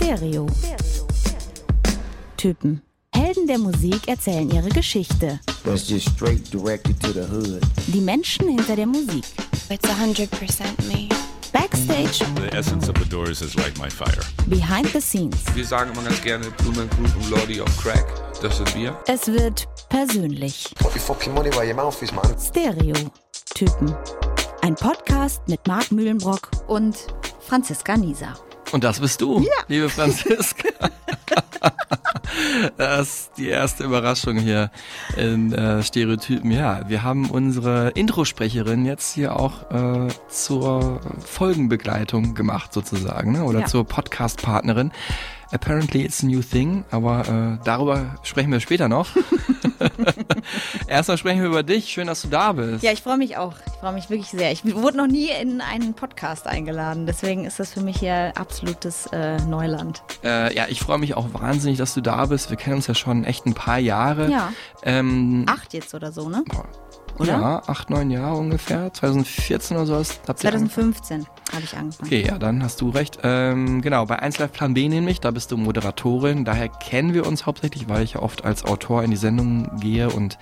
Stereo. Typen. Helden der Musik erzählen ihre Geschichte. That's just straight directed to the hood. Die Menschen hinter der Musik. It's 100% me. Backstage, The essence of the Doors is like my fire. behind the scenes. Wir sagen immer ganz gerne Blumen Group und Lordy of Crack. Das sind wir. Es wird persönlich. Put your fucking money where your mouth is, man. Stereo. Typen. Ein Podcast mit Marc Mühlenbrock und Franziska Nieser. Und das bist du, liebe Franziska. Das ist die erste Überraschung hier in äh, Stereotypen. Ja, wir haben unsere Introsprecherin jetzt hier auch äh, zur Folgenbegleitung gemacht sozusagen, ne? oder Ja. zur Podcast-Partnerin. Apparently it's a new thing, aber äh, darüber sprechen wir später noch. Erstmal sprechen wir über dich. Schön, dass du da bist. Ja, ich freue mich auch. Ich freue mich wirklich sehr. Ich wurde noch nie in einen Podcast eingeladen, deswegen ist das für mich hier absolutes äh, Neuland. Äh, ja, ich freue mich auch wahnsinnig, dass du da bist. Wir kennen uns ja schon echt ein paar Jahre. Ja. Ähm, Acht jetzt oder so, ne? boah, Oder? Ja, acht, neun Jahre ungefähr. 2014 oder sowas. Habt ihr angefangen? 2015 habe ich angefangen. Okay, ja, dann hast du recht. Ähm, genau, bei 1 Live Plan B nämlich, da bist du Moderatorin. Daher kennen wir uns hauptsächlich, weil ich ja oft als Autor in die Sendung gehe und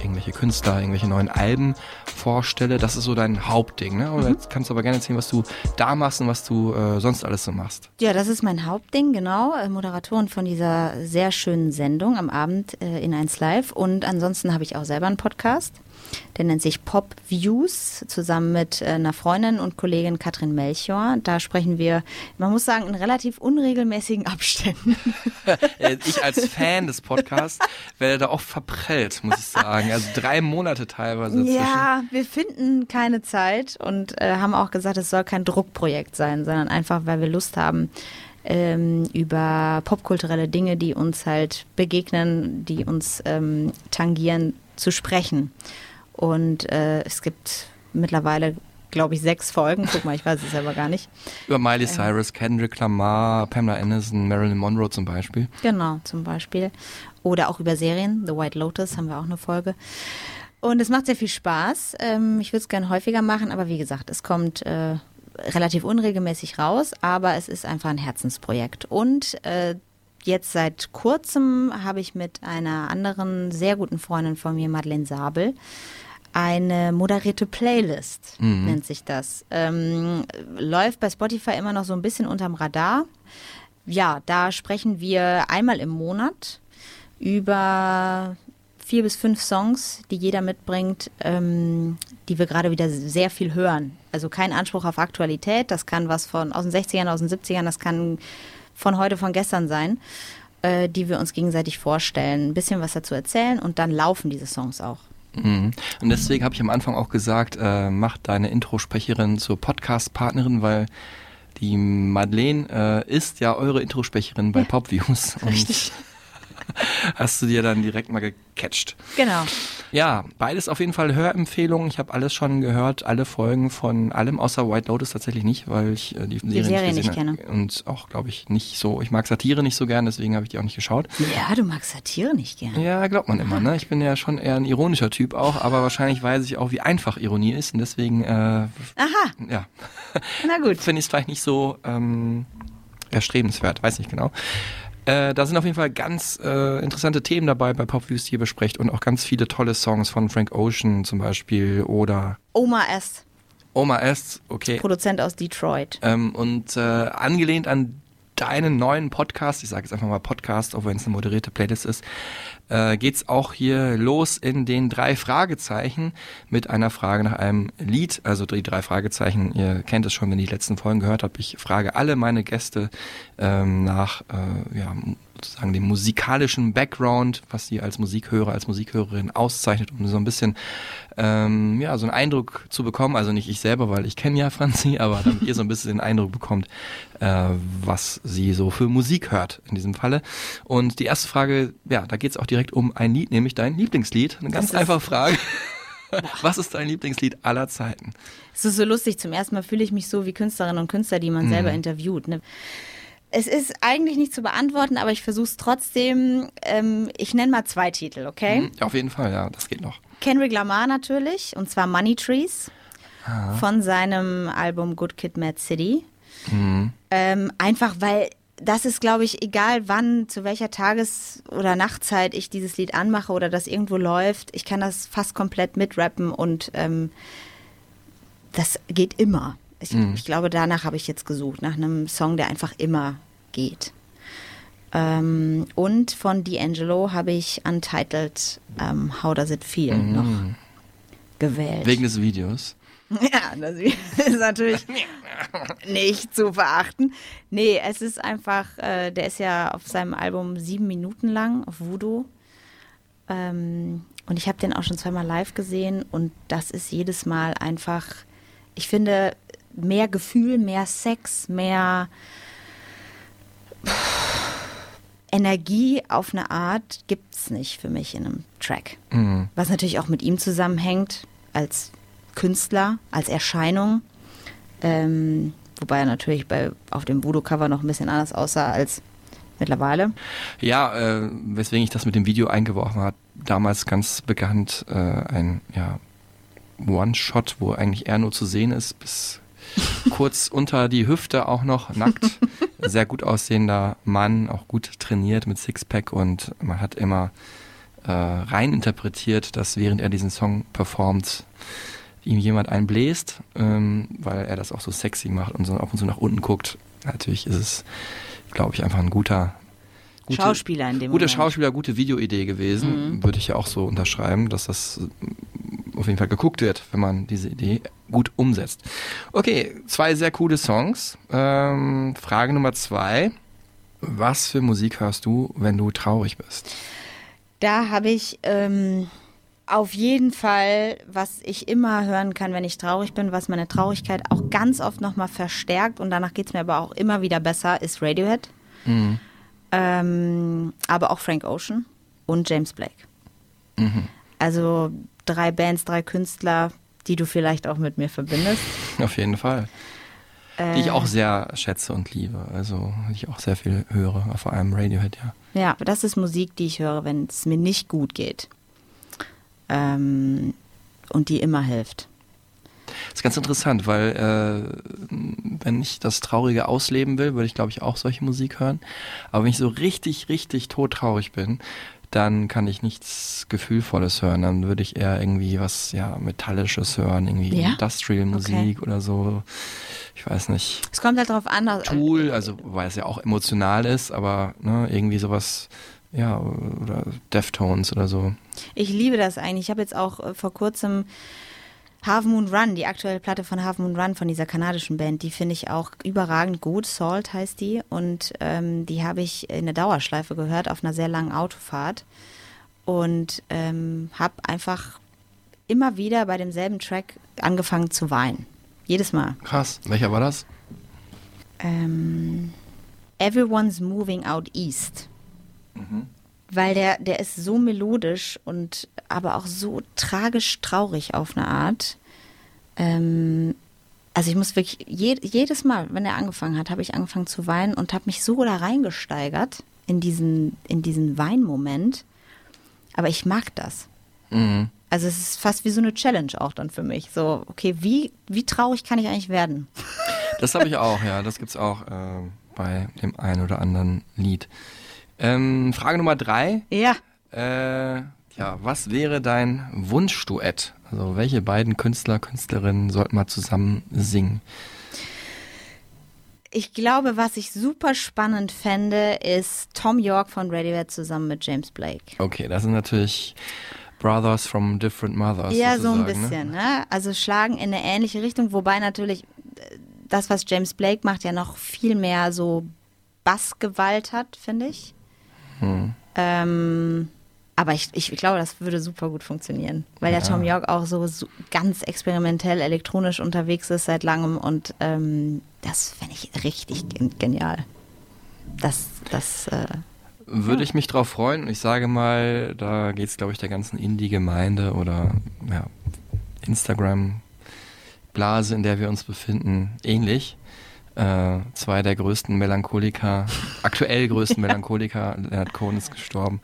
irgendwelche Künstler, irgendwelche neuen Alben vorstelle. Das ist so dein Hauptding, ne? Mhm. Jetzt kannst du aber gerne erzählen, was du da machst und was du äh, sonst alles so machst. Ja, das ist mein Hauptding, genau. Äh, Moderatorin von dieser sehr schönen Sendung am Abend äh, in 1 Live. Und ansonsten habe ich auch selber einen Podcast. Der nennt sich Pop Views, zusammen mit äh, einer Freundin und Kollegin Katrin Melchior. Da sprechen wir, man muss sagen, in relativ unregelmäßigen Abständen. Äh, ich als Fan des Podcasts werde da auch verprellt, muss ich sagen. Also drei Monate teilweise zwischen. Ja, wir finden keine Zeit und äh, haben auch gesagt, es soll kein Druckprojekt sein, sondern einfach, weil wir Lust haben, ähm, über popkulturelle Dinge, die uns halt begegnen, die uns ähm, tangieren, zu sprechen. Und äh, es gibt mittlerweile, glaube ich, sechs Folgen. Guck mal, ich weiß es selber gar nicht. Über Miley Cyrus, Kendrick Lamar, Pamela Anderson, Marilyn Monroe zum Beispiel. Genau, zum Beispiel. Oder auch über Serien. The White Lotus haben wir auch eine Folge. Und es macht sehr viel Spaß. Ähm, ich würde es gerne häufiger machen, aber wie gesagt, es kommt äh, relativ unregelmäßig raus, aber es ist einfach ein Herzensprojekt. Und äh, jetzt seit kurzem habe ich mit einer anderen sehr guten Freundin von mir, Madeleine Sabel, eine moderierte Playlist, nennt sich das. Ähm, läuft bei Spotify immer noch so ein bisschen unterm Radar. Ja, da sprechen wir einmal im Monat über vier bis fünf Songs, die jeder mitbringt, ähm, die wir gerade wieder sehr viel hören. Also kein Anspruch auf Aktualität, das kann was von aus den 60ern, aus den 70ern, das kann von heute, von gestern sein, äh, die wir uns gegenseitig vorstellen, ein bisschen was dazu erzählen und dann laufen diese Songs auch. Mhm. Und deswegen habe ich am Anfang auch gesagt, äh, mach deine Introsprecherin zur Podcast-Partnerin, weil die Madeleine äh, ist ja eure Introsprecherin bei Popviews. Richtig. Hast du dir dann direkt mal gecatcht. Genau. Ja, beides auf jeden Fall Hörempfehlungen. Ich habe alles schon gehört, alle Folgen von allem, außer White Lotus tatsächlich nicht, weil ich äh, die, Serie, Serie nicht, nicht gesehen kenne. habe. Und auch, glaube ich, nicht so. Ich mag Satire nicht so gern, deswegen habe ich die auch nicht geschaut. Ja, du magst Satire nicht gern. Ja, glaubt man immer, ne? Ich bin ja schon eher ein ironischer Typ auch, aber wahrscheinlich weiß ich auch, wie einfach Ironie ist und deswegen, äh, Aha, ja, na gut. finde ich es vielleicht nicht so ähm, erstrebenswert, weiß nicht genau. Äh, da sind auf jeden Fall ganz äh, interessante Themen dabei bei Popviews, die ihr besprecht und auch ganz viele tolle Songs von Frank Ocean zum Beispiel oder Oma S., Oma S, okay. Produzent aus Detroit. Ähm, und äh, angelehnt an deinen neuen Podcast, ich sage jetzt einfach mal Podcast, auch wenn es eine moderierte Playlist ist, äh, geht's auch hier los in den drei Fragezeichen mit einer Frage nach einem Lied. Also die drei Fragezeichen, ihr kennt es schon, wenn ihr die letzten Folgen gehört habt. Ich frage alle meine Gäste ähm, nach äh, ja, sozusagen dem musikalischen Background, was sie als Musikhörer, als Musikhörerin auszeichnet, um so ein bisschen ähm, ja, so einen Eindruck zu bekommen. Also nicht ich selber, weil ich kenne ja Franzi, aber damit ihr so ein bisschen den Eindruck bekommt, äh, was sie so für Musik hört in diesem Falle. Und die erste Frage, ja, da geht's auch direkt um ein Lied, nämlich dein Lieblingslied. Eine ganz einfache Frage. Was ist dein Lieblingslied aller Zeiten? Es ist so lustig, zum ersten Mal fühle ich mich so wie Künstlerinnen und Künstler, die man selber interviewt. Ne? Es ist eigentlich nicht zu beantworten, aber ich versuche es trotzdem. Ähm, ich nenne mal zwei Titel, okay? Ja, auf jeden Fall, ja, das geht noch. Kendrick Lamar natürlich, und zwar Money Trees von seinem Album Good Kid, Mad City. Ähm, einfach weil das ist, glaube ich, egal wann, zu welcher Tages- oder Nachtzeit ich dieses Lied anmache oder das irgendwo läuft. Ich kann das fast komplett mitrappen und ähm, das geht immer. Ich, Mhm. ich glaube, danach habe ich jetzt gesucht, nach einem Song, der einfach immer geht. Ähm, und von D'Angelo habe ich Untitled ähm, How Does It Feel noch gewählt. Mhm. Wegen des Videos. Ja, das ist natürlich nicht zu verachten. Nee, es ist einfach, äh, der ist ja auf seinem Album sieben Minuten lang, auf Voodoo. Ähm, und ich habe den auch schon zweimal live gesehen und das ist jedes Mal einfach, ich finde, mehr Gefühl, mehr Sex, mehr Energie auf eine Art gibt's nicht für mich in einem Track. Mhm. Was natürlich auch mit ihm zusammenhängt, als Künstler, als Erscheinung. Ähm, wobei er natürlich bei, auf dem Voodoo-Cover noch ein bisschen anders aussah als mittlerweile. Ja, äh, weswegen ich das mit dem Video eingeworfen habe, damals ganz bekannt äh, ein ja, One-Shot, wo eigentlich er nur zu sehen ist, bis kurz unter die Hüfte auch noch nackt. Sehr gut aussehender Mann, auch gut trainiert mit Sixpack und man hat immer äh, rein interpretiert, dass während er diesen Song performt, ihm jemand einbläst, ähm, weil er das auch so sexy macht und so ab und zu nach unten guckt. Natürlich ist es, glaube ich, einfach ein guter gute, Schauspieler in dem Guter Moment. Schauspieler, gute Videoidee gewesen. Würde ich ja auch so unterschreiben, dass das auf jeden Fall geguckt wird, wenn man diese Idee gut umsetzt. Okay, zwei sehr coole Songs. Ähm, Frage Nummer zwei. Was für Musik hörst du, wenn du traurig bist? Da habe ich ähm, auf jeden Fall, was ich immer hören kann, wenn ich traurig bin, was meine Traurigkeit auch ganz oft nochmal verstärkt und danach geht es mir aber auch immer wieder besser, ist Radiohead. Ähm, aber auch Frank Ocean und James Blake. Also drei Bands, drei Künstler, die du vielleicht auch mit mir verbindest. Auf jeden Fall. Die ich auch sehr schätze und liebe. Also, die ich auch sehr viel höre. Vor allem Radiohead, ja. Ja, das ist Musik, die ich höre, wenn es mir nicht gut geht. Ähm, und die immer hilft. Das ist ganz interessant, weil äh, wenn ich das Traurige ausleben will, würde ich glaube ich auch solche Musik hören. Aber wenn ich so richtig, richtig todtraurig bin, dann kann ich nichts Gefühlvolles hören. Dann würde ich eher irgendwie was ja Metallisches hören, irgendwie Ja? Industrial Musik oder so. Ich weiß nicht. Es kommt halt darauf an. dass- Tool, also weil es ja auch emotional ist, aber ne, irgendwie sowas, ja, oder Deftones oder so. Ich liebe das eigentlich. Ich habe jetzt auch äh, vor kurzem Half Moon Run, die aktuelle Platte von Half Moon Run von dieser kanadischen Band, die finde ich auch überragend gut. Salt heißt die und ähm, die habe ich in der Dauerschleife gehört auf einer sehr langen Autofahrt und ähm, habe einfach immer wieder bei demselben Track angefangen zu weinen. Jedes Mal. Krass. Welcher war das? Ähm, Everyone's Moving Out East. Weil der, der ist so melodisch und aber auch so tragisch traurig auf eine Art. Ähm, also ich muss wirklich, je, jedes Mal, wenn er angefangen hat, habe ich angefangen zu weinen und habe mich so da reingesteigert in diesen, in diesen Weinmoment. Aber ich mag das. Mhm. Also es ist fast wie so eine Challenge auch dann für mich. So, okay, wie, wie traurig kann ich eigentlich werden? Das habe ich auch, ja. Das gibt's auch äh, bei dem einen oder anderen Lied. Ähm, Frage Nummer drei. Ja. Äh, ja, was wäre dein Wunschduett? Also welche beiden Künstler, Künstlerinnen sollten mal zusammen singen? Ich glaube, was ich super spannend fände, ist Tom York von Radiohead zusammen mit James Blake. Okay, das sind natürlich Brothers from Different Mothers. ja, so ein Ne? bisschen. Ne? Also schlagen in eine ähnliche Richtung, wobei natürlich äh, das, was James Blake macht, ja noch viel mehr so Bassgewalt hat, finde ich. Hm. Ähm, aber ich, ich glaube, das würde super gut funktionieren, weil der Ja. Tom York auch so, so ganz experimentell elektronisch unterwegs ist seit langem und ähm, das fände ich richtig gen- genial. Das, das, äh, Würde ich mich drauf freuen. Ich sage mal, da geht es, glaube ich, der ganzen Indie-Gemeinde oder ja, Instagram-Blase, in der wir uns befinden, ähnlich. Äh, zwei der größten Melancholiker, aktuell größten Melancholiker, Leonard Cohen ist gestorben,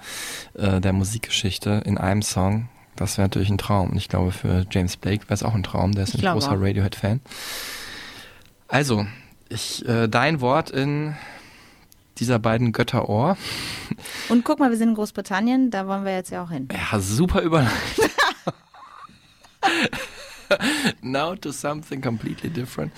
äh, der Musikgeschichte in einem Song. Das wäre natürlich ein Traum. Und ich glaube, für James Blake wäre es auch ein Traum. Der ist Ich ein großer. Radiohead-Fan. Also, ich, äh, dein Wort in dieser beiden Götter Ohr. Und guck mal, wir sind in Großbritannien, da wollen wir jetzt ja auch hin. Ja, super Überleitung. Now to something completely different.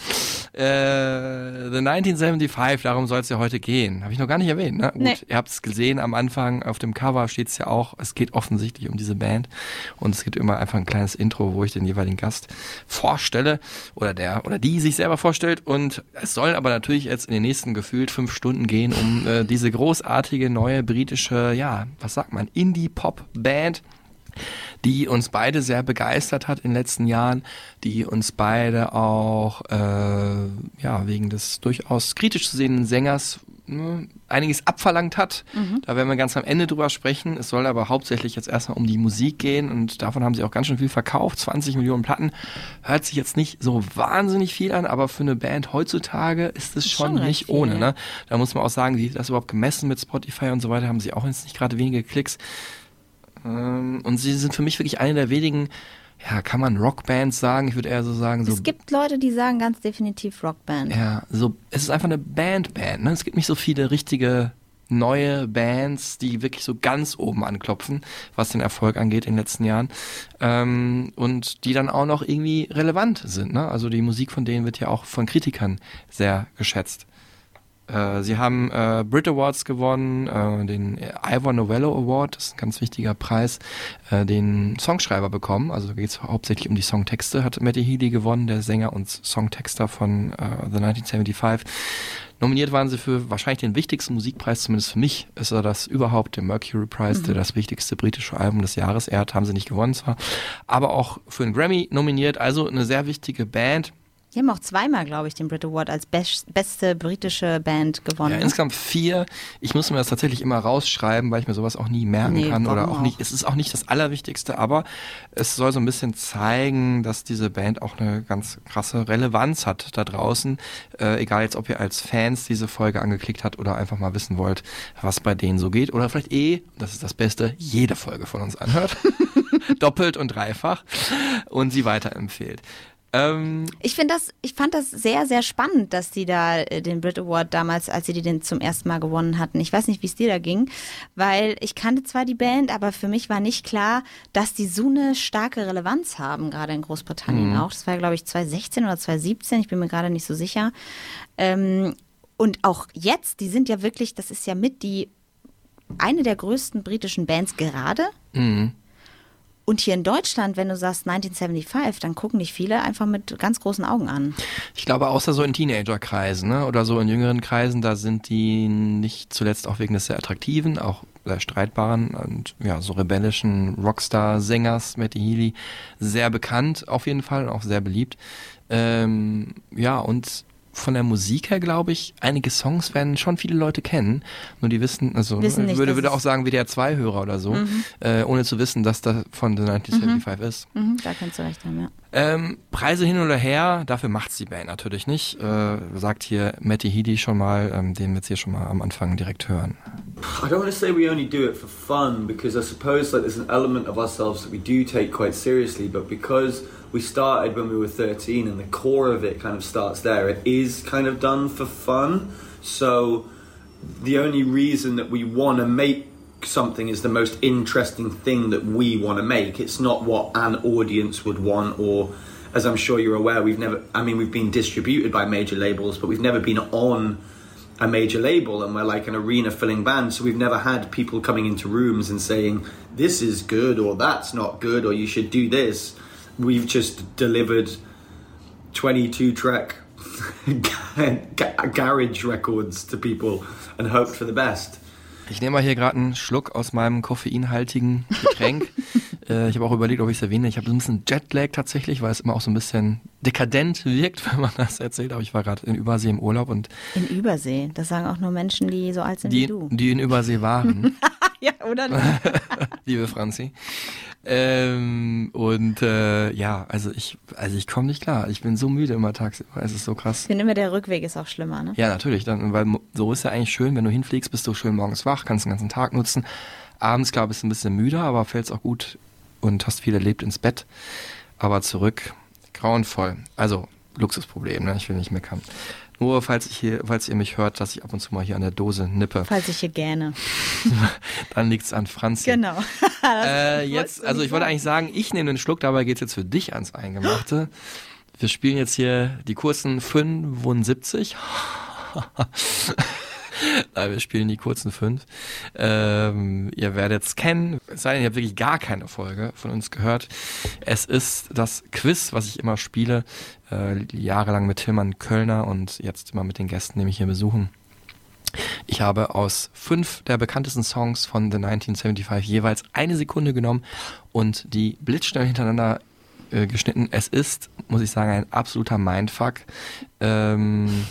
Äh, the 1975, darum soll es ja heute gehen. Habe ich noch gar nicht erwähnt, ne? Gut, Nee. ihr habt es gesehen am Anfang, auf dem Cover steht es ja auch, es geht offensichtlich um diese Band. Und es gibt immer einfach ein kleines Intro, wo ich den jeweiligen Gast vorstelle oder der oder die sich selber vorstellt. Und es soll aber natürlich jetzt in den nächsten gefühlt fünf Stunden gehen um äh, diese großartige neue britische, ja, was sagt man, Indie-Pop-Band die uns beide sehr begeistert hat in den letzten Jahren, die uns beide auch äh, ja wegen des durchaus kritisch zu sehenden Sängers ne, einiges abverlangt hat. Da werden wir ganz am Ende drüber sprechen. Es soll aber hauptsächlich jetzt erstmal um die Musik gehen und davon haben sie auch ganz schön viel verkauft. 20 Millionen Platten. Hört sich jetzt nicht so wahnsinnig viel an, aber für eine Band heutzutage ist es schon, schon nicht viel, ohne. Ne? Da muss man auch sagen, wie das überhaupt gemessen mit Spotify und so weiter, haben sie auch jetzt nicht gerade wenige Klicks. Ähm, und sie sind für mich wirklich eine der wenigen, ja, kann man Rockbands sagen? Ich würde eher so sagen, so. Es gibt Leute, die sagen ganz definitiv Rockband. ja, so, es ist einfach eine Band-Band, ne? Es gibt nicht so viele richtige neue Bands, die wirklich so ganz oben anklopfen, was den Erfolg angeht in den letzten Jahren. Ähm, und die dann auch noch irgendwie relevant sind, ne? Also die Musik von denen wird ja auch von Kritikern sehr geschätzt. Äh, Sie haben äh, Brit Awards gewonnen, äh, den Ivor Novello Award, das ist ein ganz wichtiger Preis, äh, den Songschreiber bekommen. Also da geht es hauptsächlich um die Songtexte, hat Matty Healy gewonnen, der Sänger und Songtexter von äh, The 1975. Nominiert waren sie für wahrscheinlich den wichtigsten Musikpreis, zumindest für mich ist er das überhaupt, der Mercury Prize, der das wichtigste britische Album des Jahres ehrt, haben sie nicht gewonnen zwar, aber auch für einen Grammy nominiert, also eine sehr wichtige Band. Die haben auch zweimal, glaube ich, den Brit Award als best, beste britische Band gewonnen. Ja, insgesamt vier. Ich muss mir das tatsächlich immer rausschreiben, weil ich mir sowas auch nie merken Nee, kann oder warum auch nicht. auch? Es ist auch nicht das Allerwichtigste, aber es soll so ein bisschen zeigen, dass diese Band auch eine ganz krasse Relevanz hat da draußen. Äh, egal jetzt, ob ihr als Fans diese Folge angeklickt habt oder einfach mal wissen wollt, was bei denen so geht oder vielleicht eh, das ist das Beste, jede Folge von uns anhört. Doppelt und dreifach und sie weiterempfehlt. Ähm, Ich finde das, ich fand das sehr, sehr spannend, dass die da äh, den Brit Award damals, als sie die den zum ersten Mal gewonnen hatten. Ich weiß nicht, wie es dir da ging, weil ich kannte zwar die Band, aber für mich war nicht klar, dass die so eine starke Relevanz haben, gerade in Großbritannien auch. Das war, glaube ich, 2016 oder 2017, ich bin mir gerade nicht so sicher. Ähm, und auch jetzt, die sind ja wirklich, das ist ja mit die eine der größten britischen Bands gerade. Und hier in Deutschland, wenn du sagst 1975, dann gucken dich viele einfach mit ganz großen Augen an. Ich glaube, außer so in Teenagerkreisen ne? oder so in jüngeren Kreisen, da sind die nicht zuletzt auch wegen des sehr attraktiven, auch sehr streitbaren und ja, so rebellischen Rockstar-Sängers Matty Healy sehr bekannt auf jeden Fall und auch sehr beliebt. Ähm, ja, und von der Musik her, glaube ich, einige Songs werden schon viele Leute kennen. Nur die wissen, also Wissen ich nicht, würde, würde auch sagen WDR2-Hörer oder so, äh, ohne zu wissen, dass das von The 1975 ist. Mhm, da kannst du recht haben, ja. Ähm, Preise hin oder her, dafür macht's die Band natürlich nicht. Äh, sagt hier Matty Healy schon mal, ähm, den wir jetzt hier schon mal am Anfang direkt hören. I don't want to say we only do it for fun because I suppose like there's an element of ourselves that we do take quite seriously, but because we started when we were 13 and the core of it kind of starts there, it is kind of done for fun. So the only reason that we want to make something is the most interesting thing that we want to make. It's not what an audience would want or as I'm sure you're aware, we've never I mean we've been distributed by major labels, but we've never been on a major label and we're like an arena filling band so we've never had people coming into rooms and saying this is good or that's not good or you should do this we've just delivered 22 track ga- garage records to people and hoped for the best Ich nehme mal hier gerade einen Schluck aus meinem koffeinhaltigen Getränk. äh, ich habe auch überlegt, ob ich es erwähne. Ich habe so ein bisschen Jetlag tatsächlich, weil es immer auch so ein bisschen dekadent wirkt, wenn man das erzählt. Aber ich war gerade in Übersee im Urlaub und In Übersee. Das sagen auch nur Menschen, die so alt sind wie die, du. die in Übersee waren. Ja, oder? liebe Franzi. Ähm, und äh, ja, also ich, also ich komme nicht klar. Ich bin so müde immer tagsüber. Es ist so krass. Ich finde immer, der Rückweg ist auch schlimmer, ne? Ja, natürlich. Dann, weil so ist ja eigentlich schön, wenn du hinfliegst, bist du schön morgens wach, kannst den ganzen Tag nutzen. Abends, klar, bist du ein bisschen müder, aber fällst auch gut und hast viel erlebt ins Bett. Aber zurück, grauenvoll. Also, Luxusproblem, ne? ich will nicht meckern. Nur falls, ich hier, falls ihr mich hört, dass ich ab und zu mal hier an der Dose nippe, Falls ich hier gerne. dann liegt's an Franz. Genau. Äh, jetzt, also ich wollte eigentlich sagen, ich nehme den Schluck, dabei geht's jetzt für dich ans Eingemachte. Wir spielen jetzt hier die kurzen 75. Nein, wir spielen die kurzen fünf. Ähm, ihr werdet es kennen, es sei denn, ihr habt wirklich gar keine Folge von uns gehört. Es ist das Quiz, was ich immer spiele, äh, jahrelang mit Tillmann Kölner und jetzt immer mit den Gästen, die mich hier besuchen. Ich habe aus fünf der bekanntesten Songs von The 1975 jeweils eine Sekunde genommen und die blitzschnell hintereinander äh, geschnitten. Es ist, muss ich sagen, ein absoluter Mindfuck. Ähm,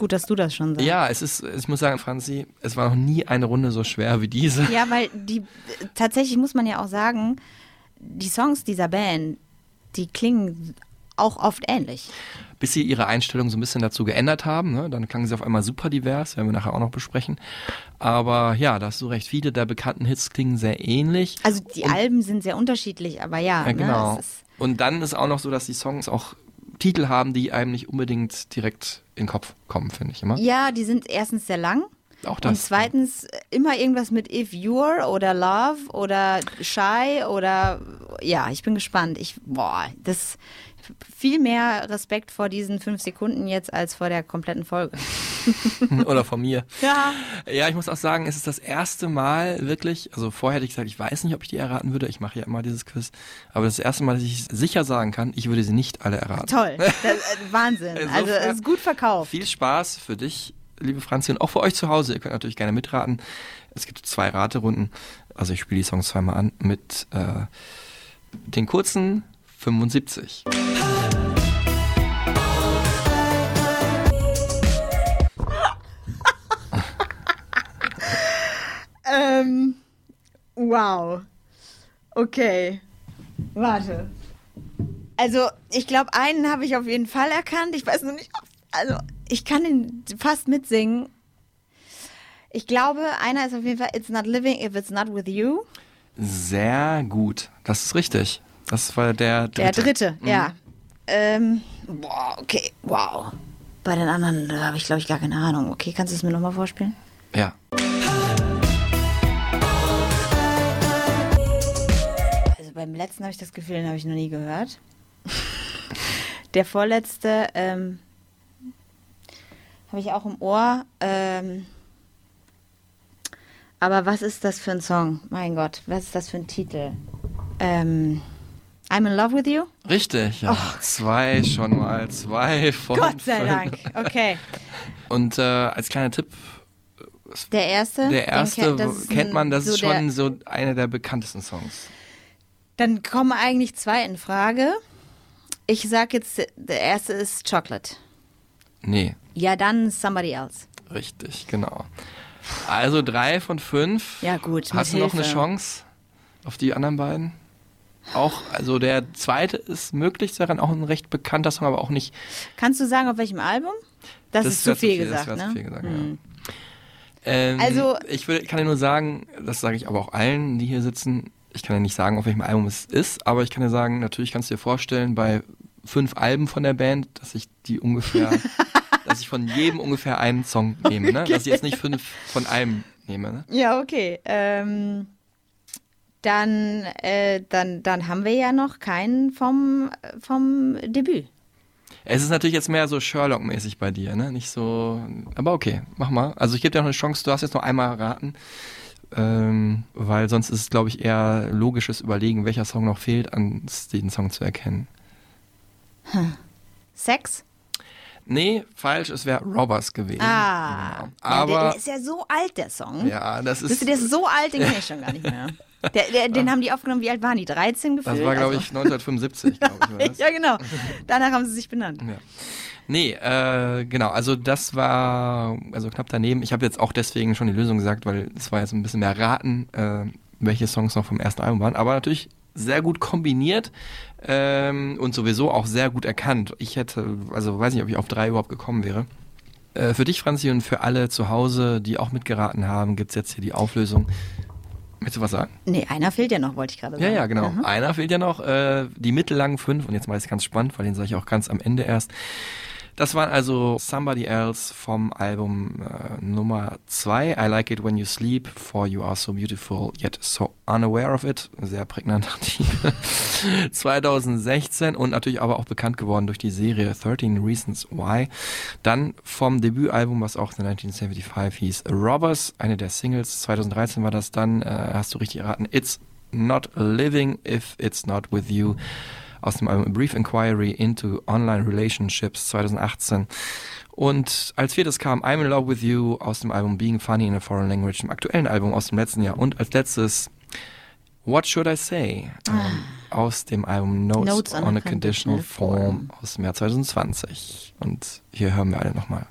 Gut, dass du das schon sagst. ja, es ist, ich muss sagen, Franzi, es war noch nie eine Runde so schwer wie diese. Ja, weil die tatsächlich muss man ja auch sagen, die Songs dieser Band, die klingen auch oft ähnlich. Bis sie ihre Einstellung so ein bisschen dazu geändert haben, ne? dann klangen sie auf einmal super divers, werden wir nachher auch noch besprechen. Aber ja, da hast du recht, viele der bekannten Hits klingen sehr ähnlich. Also die Alben sind sehr unterschiedlich, aber ja, Ja, genau. ne, es ist, Und dann ist auch noch so, dass die Songs auch Titel haben, die einem nicht unbedingt direkt in den Kopf kommen, finde ich immer. ja, die sind erstens sehr lang. Auch das. Und zweitens immer irgendwas mit If You're oder Love oder Shy oder ja, ich bin gespannt. Ich, boah, das viel mehr Respekt vor diesen fünf Sekunden jetzt als vor der kompletten Folge. Oder von mir. Ja. Ja, ich muss auch sagen, es ist das erste Mal wirklich, also vorher hätte ich gesagt, ich weiß nicht, ob ich die erraten würde. Ich mache ja immer dieses Quiz. Aber das erste Mal, dass ich sicher sagen kann, ich würde sie nicht alle erraten. Toll. Das, äh, Wahnsinn. Insofern- Also es ist gut verkauft. Viel Spaß für dich, liebe Franzi, und auch für euch zu Hause. Ihr könnt natürlich gerne mitraten. Es gibt zwei Raterunden. Also ich spiele die Songs zweimal an mit äh, den kurzen 75. Ähm, wow. Okay. Warte. Also, ich glaube, einen habe ich auf jeden Fall erkannt. Ich weiß nur nicht, ob, also, ich kann den fast mitsingen. Ich glaube, einer ist auf jeden Fall It's not living if it's not with you. Sehr gut. Das ist richtig. Das war der dritte. Der dritte, ja. Ähm, boah, okay, wow. Bei den anderen habe ich, glaube ich, gar keine Ahnung. Okay, kannst du es mir nochmal vorspielen? Ja. Beim letzten habe ich das Gefühl, den habe ich noch nie gehört. Der vorletzte ähm, habe ich auch im Ohr. Ähm, aber was ist das für ein Song? Mein Gott, was ist das für ein Titel? Ähm, I'm in love with you? Richtig, ja. Zwei schon mal. Zwei von Oh. Gott sei fünf. Dank. Okay. Und äh, als kleiner Tipp, Der erste? der erste kennt- kennt man, das so ist schon so einer der bekanntesten Songs. Dann kommen eigentlich zwei in Frage. Ich sag jetzt, der erste ist Chocolate. Nee, Ja, dann Somebody Else. richtig, genau. Also drei von fünf. Ja, gut. Hast du noch eine Hilfe. Chance auf die anderen beiden? Auch, also der zweite ist möglich, daran auch ein recht bekannter Song, aber auch nicht. Kannst du sagen, auf welchem Album? Das, ist zu viel das gesagt, wär ne? zu viel gesagt, Hm. ja. Ähm, Also- ich will, kann dir nur sagen, das sage ich aber auch allen, die hier sitzen. Ich kann ja nicht sagen, auf welchem Album es ist, aber ich kann dir sagen, natürlich kannst du dir vorstellen, bei fünf Alben von der Band, dass ich die ungefähr, dass ich von jedem ungefähr einen Song nehme, ne? Dass ich jetzt nicht fünf von einem nehme, ne? Ja, okay. Ähm, dann, äh, dann, dann haben wir ja noch keinen vom, vom Debüt. Es ist natürlich jetzt mehr so Sherlock-mäßig bei dir, ne? Nicht so. Aber okay, mach mal. Also ich gebe dir noch eine Chance, du hast jetzt noch einmal raten. Ähm, weil sonst ist es, glaube ich, eher logisches Überlegen, welcher Song noch fehlt, an den Song zu erkennen. Sex? Nee, falsch, es wäre Robbers gewesen. Ah. Genau. ja, der, der Aber ist ja so alt, der Song. ja, das Wisst ist. ihr, der ist so alt, den kenne ich schon gar nicht mehr. Der, der, den haben die aufgenommen, wie alt waren die? 13 gefühlt? Das war, glaube ich, Also- 1975, glaube ich. Ja, genau. Danach haben sie sich benannt. Ja. Nee, äh, genau, also das war also knapp daneben. Ich habe jetzt auch deswegen schon die Lösung gesagt, weil es war jetzt ein bisschen mehr raten, äh, welche Songs noch vom ersten Album waren. Aber natürlich sehr gut kombiniert ähm, und sowieso auch sehr gut erkannt. Ich hätte, also weiß nicht, ob ich auf drei überhaupt gekommen wäre. Äh, für dich, Franzi, und für alle zu Hause, die auch mitgeraten haben, gibt's jetzt hier die Auflösung Willst du was sagen? Nee, einer fehlt ja noch, wollte ich gerade Ja, sagen. ja, genau. Aha. Einer fehlt ja noch, äh, die mittellangen fünf. Und jetzt mal ist ganz spannend, weil den sage ich auch ganz am Ende erst. Das waren also Somebody Else vom Album äh, Nummer zwei. I Like It When You Sleep, For You Are So Beautiful, Yet So Unaware of It. Sehr prägnanter Titel. 2016 und natürlich aber auch bekannt geworden durch die Serie 13 Reasons Why. Dann vom Debütalbum, was auch 1975 hieß, Robbers, eine der Singles. 2013 war das dann, äh, hast du richtig erraten, It's Not Living If It's Not With You aus dem Album A Brief Inquiry into Online Relationships 2018. Und als viertes kam I'm in Love with You aus dem Album Being Funny in a Foreign Language, dem aktuellen Album aus dem letzten Jahr. Und als letztes What Should I Say ähm, aus dem Album Notes, Ah. Notes on, a Conditional Form aus dem Jahr 2020. Und hier hören wir alle nochmal.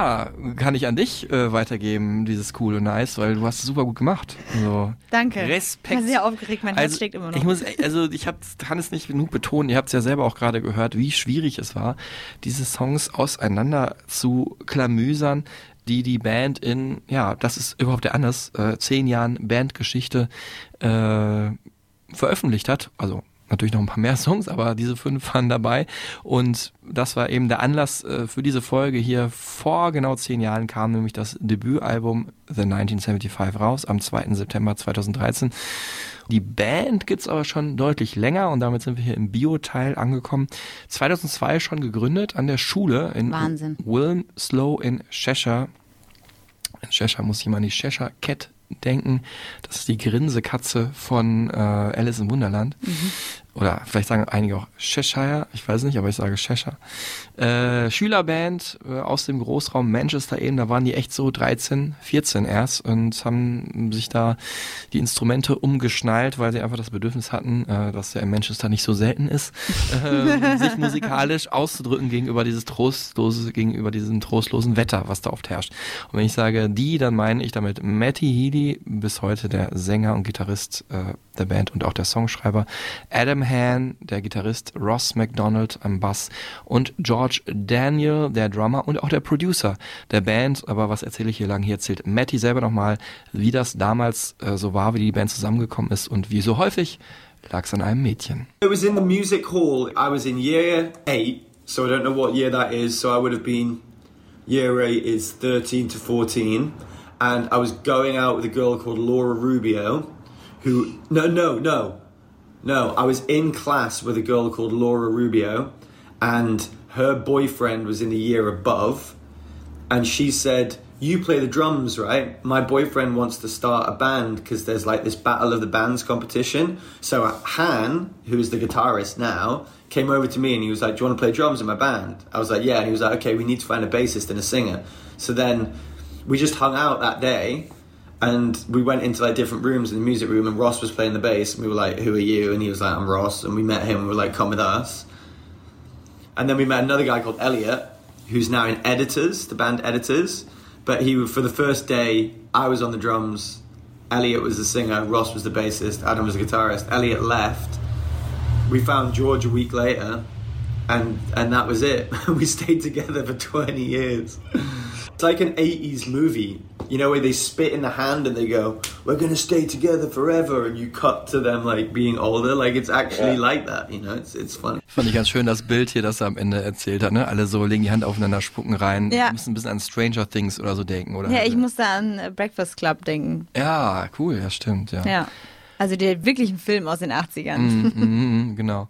Ja, kann ich an dich äh, weitergeben, dieses cool und nice, weil du hast es super gut gemacht. Also, Danke. Respekt. Ich war sehr aufgeregt, mein Herz schlägt immer noch. Ich muss, also ich hab, kann es nicht genug betonen, ihr habt es ja selber auch gerade gehört, wie schwierig es war, diese Songs auseinander zu klamüsern, die die Band in, ja, das ist überhaupt der anders, äh, zehn Jahren Bandgeschichte äh, veröffentlicht hat. Also natürlich noch ein paar mehr Songs, aber diese fünf waren dabei. Und das war eben der Anlass äh, für diese Folge hier. Vor genau zehn Jahren kam nämlich das Debütalbum The 1975 raus, am 2. September 2013. Die Band gibt's aber schon deutlich länger und damit sind wir hier im Bio-Teil angekommen. 2002 schon gegründet an der Schule in Wahnsinn. Wilmslow in Cheshire. In Cheshire muss an die Cheshire Cat denken. Das ist die Grinsekatze von äh, Alice im Wunderland. Oder vielleicht sagen einige auch Cheshire, ich weiß nicht, aber ich sage Cheshire. Äh, Schülerband äh, aus dem Großraum Manchester eben, da waren die echt so 13, 14 erst und haben sich da die Instrumente umgeschnallt, weil sie einfach das Bedürfnis hatten, äh, das ja in Manchester nicht so selten ist, äh, sich musikalisch auszudrücken gegenüber dieses trostlose, gegenüber diesem trostlosen Wetter, was da oft herrscht. Und wenn ich sage die, dann meine ich damit Matty Healy, bis heute der Sänger und Gitarrist äh, der Band und auch der Songschreiber, Adam Han, der Gitarrist, Ross McDonald am Bass und George Daniel, der Drummer und auch der Producer der Band. Aber was erzähle ich hier lang? Hier erzählt Matty selber nochmal, wie das damals äh, so war, wie die Band zusammengekommen ist und wie so häufig lag es an einem Mädchen. It was in the music hall. I was in year eight, so I don't know what year that is. So I would have been year eight is 13 to 14. And I was going out with a girl called Laura Rubio, who, no, no, no, no. I was in class with a girl called Laura Rubio, and her boyfriend was in the year above. And she said, You play the drums, right? My boyfriend wants to start a band because there's like this Battle of the Bands competition. So uh, Han, who is the guitarist now, came over to me and he was like, Do you want to play drums in my band? I was like, Yeah. And he was like, Okay, we need to find a bassist and a singer. So then we just hung out that day and we went into like different rooms in the music room and Ross was playing the bass and we were like, Who are you? And he was like, I'm Ross. And we met him and we were like, Come with us. And then we met another guy called Elliot, who's now in Editors, the band Editors. But he for the first day, I was on the drums. Elliot was the singer. Ross was the bassist. Adam was the guitarist. Elliot left. We found George a week later, and and that was it. we stayed together for 20 years. It's like an 80s movie, you know, where they spit in the hand and they go, "We're gonna stay together forever," and you cut to them like being older. Like it's actually like that, you know. It's it's funny. Fand ich ganz schön das Bild hier, das er am Ende erzählt hat. Ne? Alle so legen die Hand aufeinander, spucken rein. Ja. Müssen ein bisschen an Stranger Things oder so denken, oder? Ja, ich musste an äh, Breakfast Club denken. Ja, cool, ja, stimmt, ja. Ja. Also der wirklichen Film aus den 80ern. Mhm, mhm, genau.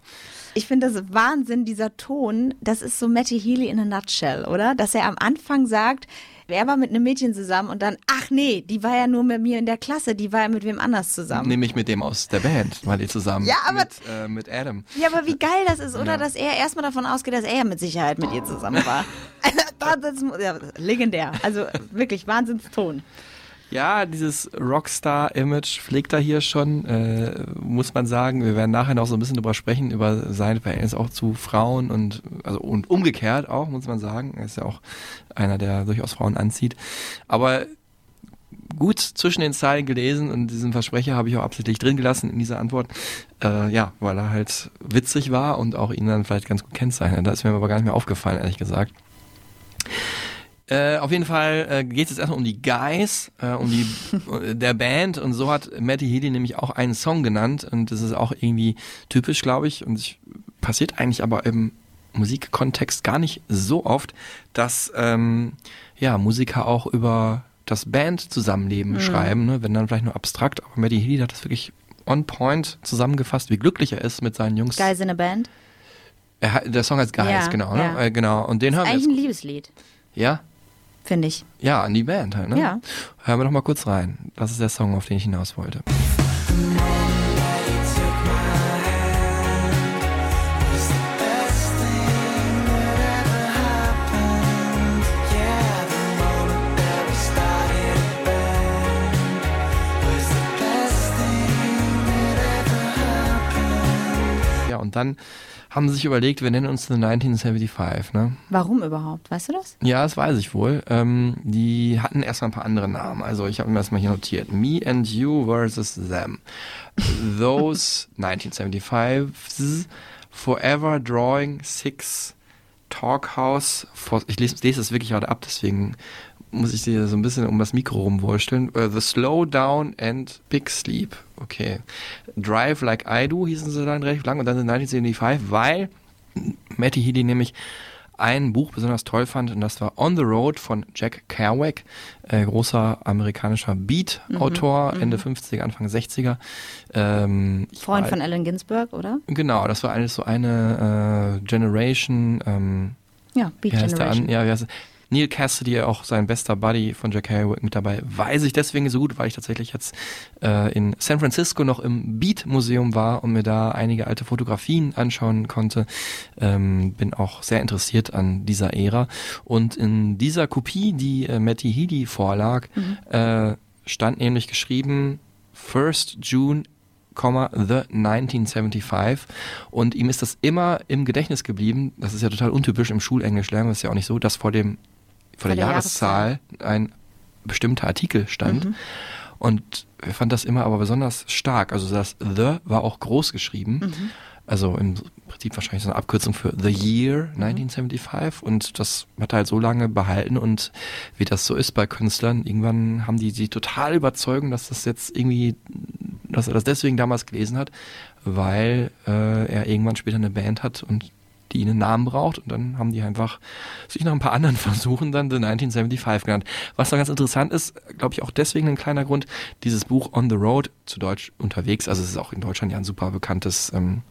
Ich finde das Wahnsinn, dieser Ton, das ist so Matty Healy in a nutshell, oder? Dass er am Anfang sagt, er war mit einem Mädchen zusammen und dann, ach nee, die war ja nur mit mir in der Klasse, die war ja mit wem anders zusammen. Nämlich mit dem aus der Band, war die zusammen. Ja, aber- Mit, äh, mit Adam. Ja, aber wie geil das ist, oder? Ja. Dass er erstmal davon ausgeht, dass er ja mit Sicherheit mit ihr zusammen war. das, das, ja, legendär. Also wirklich Wahnsinnston. Ja, dieses Rockstar-Image pflegt er hier schon, äh, muss man sagen. Wir werden nachher noch so ein bisschen drüber sprechen, über sein Verhältnis auch zu Frauen und, also, und umgekehrt auch, muss man sagen. Er ist ja auch einer, der durchaus Frauen anzieht. Aber gut zwischen den Zeilen gelesen und diesen Versprecher habe ich auch absichtlich drin gelassen in dieser Antwort. Äh, ja, weil er halt witzig war und auch ihn dann vielleicht ganz gut kennzeichnet. Da ist mir aber gar nicht mehr aufgefallen, ehrlich gesagt. Äh, auf jeden Fall äh, geht es jetzt erstmal um die Guys, äh, um die äh, der Band und so hat Matty Healy nämlich auch einen Song genannt und das ist auch irgendwie typisch, glaube ich, und ich, passiert eigentlich aber im Musikkontext gar nicht so oft, dass ähm, ja Musiker auch über das Band-Zusammenleben schreiben, ne? wenn dann vielleicht nur abstrakt, aber Matty Healy hat das wirklich on point zusammengefasst, wie glücklich er ist mit seinen Jungs. Guys in a Band. Er der Song heißt Guys, Ja, genau, ja. ne? Äh, genau. Und den hören wir Eigentlich jetzt. ein Liebeslied, Ja, finde ich. Ja, an die Band halt, ne? Ja. Hören wir doch mal kurz rein. Das ist der Song, auf den ich hinaus wollte. Ja, und dann haben sie sich überlegt, wir nennen uns The 1975, ne? Warum überhaupt? Weißt du das? Ja, das weiß ich wohl. Ähm, die hatten erstmal ein paar andere Namen. Also ich habe mir das mal hier notiert. Me and You versus Them. Those 1975s Forever Drawing Six Talkhouse. For, ich lese, lese das wirklich gerade ab, deswegen muss ich dir so ein bisschen um das Mikro rumwursteln. Uh, the Slow Down and Big Sleep. Okay. Drive Like I Do hießen sie dann recht lang und dann sind 1975, weil Matty Healy nämlich ein Buch besonders toll fand und das war On the Road von Jack Kerouac, äh, großer amerikanischer Beat-Autor, Ende 50er, Anfang 60er. Ähm, Freund war- von Allen Ginsberg, oder? Genau, das war eigentlich so eine äh, Generation, ähm, Ja, Beat Generation. an? Ja, wie heißt? Neil Cassidy, auch sein bester Buddy von Jack Kerouac mit dabei, weiß ich deswegen so gut, weil ich tatsächlich jetzt äh, in San Francisco noch im Beat Museum war und mir da einige alte Fotografien anschauen konnte. Ähm, bin auch sehr interessiert an dieser Ära. Und in dieser Kopie, die äh, Matty Healy vorlag, äh, stand nämlich geschrieben 1st June The 1975 und ihm ist das immer im Gedächtnis geblieben, das ist ja total untypisch im Schulenglisch lernen wir es ja auch nicht so, dass vor dem vor, der, der Jahreszahl, ein bestimmter Artikel stand. Und er fand das immer aber besonders stark, also das The war auch groß geschrieben, also im Prinzip wahrscheinlich so eine Abkürzung für The Year 1975 und das hat er halt so lange behalten. Und wie das so ist bei Künstlern, irgendwann haben die sie total überzeugen, dass das jetzt irgendwie, dass er das deswegen damals gelesen hat, weil äh, er irgendwann später eine Band hat und die einen Namen braucht und dann haben die einfach sich nach ein paar anderen Versuchen dann The 1975 genannt. Was dann ganz interessant ist, glaube ich auch deswegen ein kleiner Grund, dieses Buch On the Road, zu Deutsch unterwegs, also es ist auch in Deutschland ja ein super bekanntes ähm,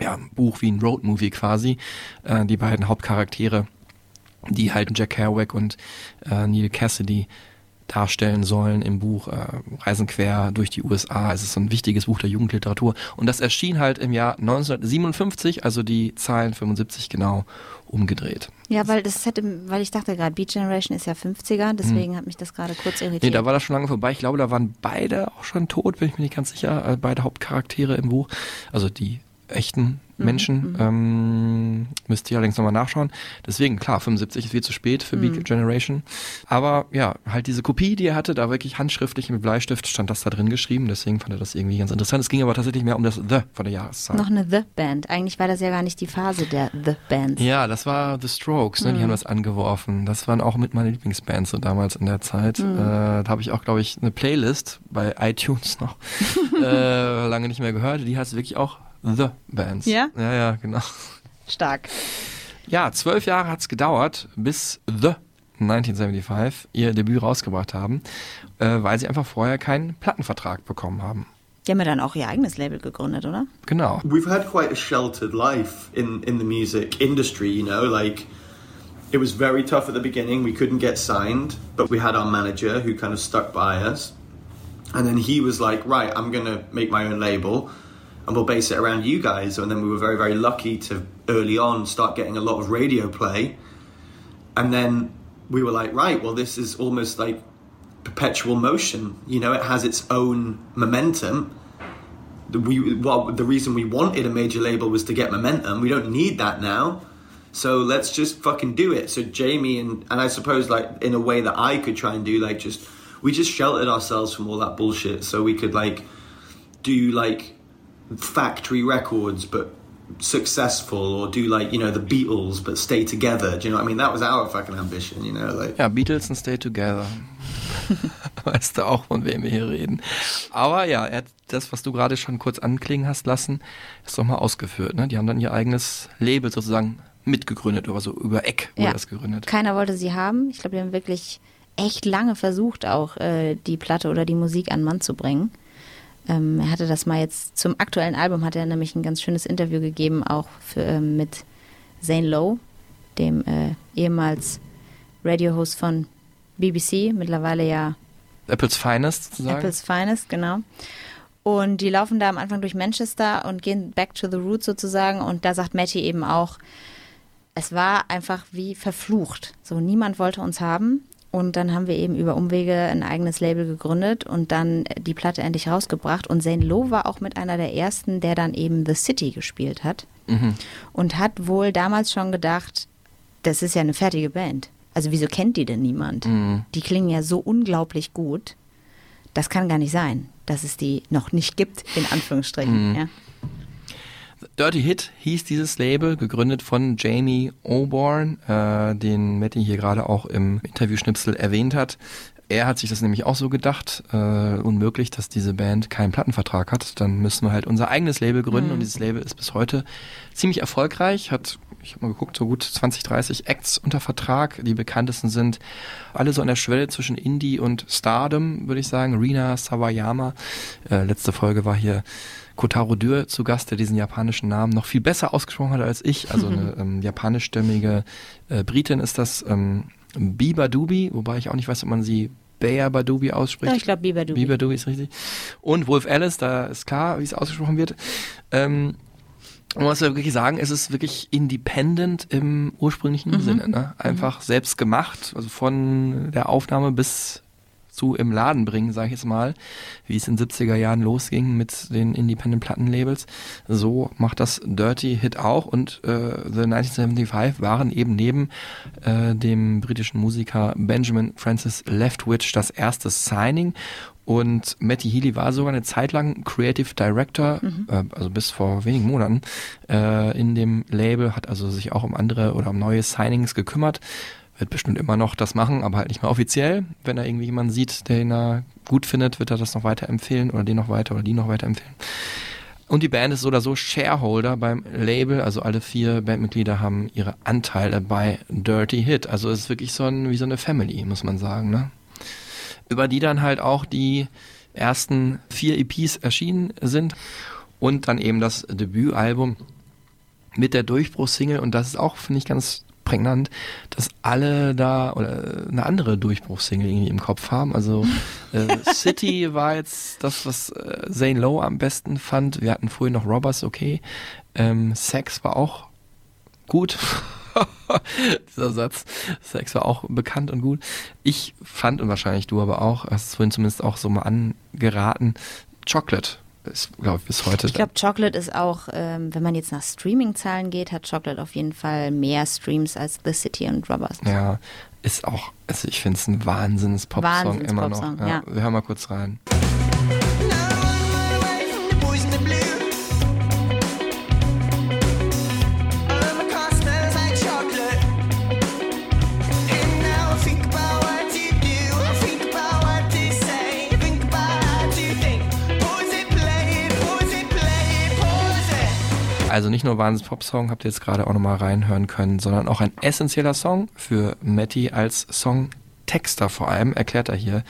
ja, Buch wie ein Roadmovie quasi. Äh, die beiden Hauptcharaktere, die halt Jack Kerouac und äh, Neil Cassidy darstellen sollen im Buch äh, Reisen quer durch die USA. Es ist so ein wichtiges Buch der Jugendliteratur. Und das erschien halt im Jahr 1957, also die Zahlen 75 genau umgedreht. Ja, weil das hätte, weil ich dachte gerade, Beat Generation ist ja 50er, deswegen hat mich das gerade kurz irritiert. Nee, da war das schon lange vorbei. Ich glaube, da waren beide auch schon tot, bin ich mir nicht ganz sicher. Äh, beide Hauptcharaktere im Buch. Also die echten Menschen. Ähm, müsst ihr allerdings nochmal nachschauen. Deswegen, klar, 75 ist viel zu spät für Big Generation. Aber ja, halt diese Kopie, die er hatte, da wirklich handschriftlich mit Bleistift stand das da drin geschrieben. Deswegen fand er das irgendwie ganz interessant. Es ging aber tatsächlich mehr um das The von der Jahreszahl. Noch eine The Band. Eigentlich war das ja gar nicht die Phase der The Bands. Ja, das war The Strokes, ne? die haben das angeworfen. Das waren auch mit meinen Lieblingsbands so damals in der Zeit. Äh, da habe ich auch, glaube ich, eine Playlist bei iTunes noch äh, lange nicht mehr gehört. Die heißt wirklich auch The Bands. Ja? Ja, ja, genau. Stark. Ja, zwölf Jahre hat es gedauert, bis The 1975 ihr Debüt rausgebracht haben, äh, weil sie einfach vorher keinen Plattenvertrag bekommen haben. Die haben ja dann auch ihr eigenes Label gegründet, oder? Genau. We've had quite a sheltered life in, in the music industry, you know, like it was very tough at the beginning. We couldn't get signed, but we had our manager who kind of stuck by us. And then he was like, right, I'm going to make my own label and we'll base it around you guys. And then we were very, very lucky to early on start getting a lot of radio play. And then we were like, right, well, this is almost like perpetual motion. You know, it has its own momentum. We, well, the reason we wanted a major label was to get momentum. We don't need that now. So let's just fucking do it. So Jamie and and I suppose like in a way that I could try and do like just we just sheltered ourselves from all that bullshit so we could like do like factory records but successful or do like you know the Beatles but stay together. Do you know what I mean? That was our fucking ambition, you know, like Ja, Beatles and Stay Together. weißt du auch, von wem wir hier reden. Aber ja, er hat das, was du gerade schon kurz anklingen hast lassen, ist doch mal ausgeführt. Ne? Die haben dann ihr eigenes Label sozusagen mitgegründet oder so über Eck wurde Ja. das gegründet. Keiner wollte sie haben. Ich glaube, die haben wirklich echt lange versucht, auch äh, die Platte oder die Musik an Mann zu bringen. Ähm, er hatte das mal jetzt zum aktuellen Album, hat er nämlich ein ganz schönes Interview gegeben, auch für, ähm, mit Zane Lowe, dem äh, ehemals Radio-Host von BBC, mittlerweile ja Apples Finest sozusagen. Apple's Finest, genau. Und die laufen da am Anfang durch Manchester und gehen back to the roots sozusagen. Und da sagt Matty eben auch, es war einfach wie verflucht. So, niemand wollte uns haben. Und dann haben wir eben über Umwege ein eigenes Label gegründet und dann die Platte endlich rausgebracht. Und Zane Lowe war auch mit einer der ersten, der dann eben The City gespielt hat. Und hat wohl damals schon gedacht, das ist ja eine fertige Band. Also wieso kennt die denn niemand? Die klingen ja so unglaublich gut. Das kann gar nicht sein, dass es die noch nicht gibt, in Anführungsstrichen. Ja. Dirty Hit hieß dieses Label, gegründet von Jamie Oborn, äh, den Matty hier gerade auch im Interviewschnipsel erwähnt hat. Er hat sich das nämlich auch so gedacht, äh, unmöglich, dass diese Band keinen Plattenvertrag hat. Dann müssen wir halt unser eigenes Label gründen und dieses Label ist bis heute ziemlich erfolgreich, hat, ich habe mal geguckt, so gut 20, 30 Acts unter Vertrag. Die bekanntesten sind alle so an der Schwelle zwischen Indie und Stardom, würde ich sagen. Rina Sawayama, äh, letzte Folge war hier Kotaro Dürr zu Gast, der diesen japanischen Namen noch viel besser ausgesprochen hat als ich. Also eine ähm, japanischstämmige äh, Britin ist das. Ähm, Biba Dubi, wobei ich auch nicht weiß, ob man sie Bayer Badubi ausspricht. Ja, ich glaube, Biber Dubi. Biba Dubi ist richtig. Und Wolf Alice, da ist klar, wie es ausgesprochen wird. Ähm, man muss ja wirklich sagen, es ist wirklich independent im ursprünglichen Sinne. Ne? Einfach selbst gemacht, also von der Aufnahme bis zu im Laden bringen, sage ich jetzt mal, wie es in den 70er Jahren losging mit den Independent-Plattenlabels. So macht das Dirty Hit auch und äh, The 1975 waren eben neben äh, dem britischen Musiker Benjamin Francis Leftwich das erste Signing und Matty Healy war sogar eine Zeit lang Creative Director, äh, also bis vor wenigen Monaten, äh, in dem Label, hat also sich auch um andere oder um neue Signings gekümmert. Wird bestimmt immer noch das machen, aber halt nicht mehr offiziell. Wenn er irgendwie jemanden sieht, der ihn da gut findet, wird er das noch weiterempfehlen oder den noch weiter oder die noch weiterempfehlen. Und die Band ist so oder so Shareholder beim Label, also alle vier Bandmitglieder haben ihre Anteile bei Dirty Hit. Also es ist wirklich so ein, wie so eine Family, muss man sagen, ne? Über die dann halt auch die ersten vier EPs erschienen sind und dann eben das Debütalbum mit der Durchbruchssingle und das ist auch, finde ich, ganz prägnant, dass alle da oder eine andere Durchbruchssingle irgendwie im Kopf haben. Also äh, City war jetzt das, was äh, Zane Lowe am besten fand. Wir hatten vorhin noch Robbers, okay. Ähm, Sex war auch gut. Dieser Satz. Sex war auch bekannt und gut. Ich fand, und wahrscheinlich du aber auch, hast es vorhin zumindest auch so mal angeraten, Chocolate ist, glaube ich, bis heute. Ich glaube, Chocolate ist auch, ähm, wenn man jetzt nach Streaming-Zahlen geht, hat Chocolate auf jeden Fall mehr Streams als The City und Robbers. ja, ist auch, also ich finde es ein Wahnsinns-Pop-Song immer noch. Wahnsinns-Popsong, ja. Wir hören mal kurz rein. Also nicht nur Wahnsinns-Pop-Song, habt ihr jetzt gerade auch nochmal reinhören können, sondern auch ein essentieller Song für Matty als Songtexter vor allem, erklärt er hier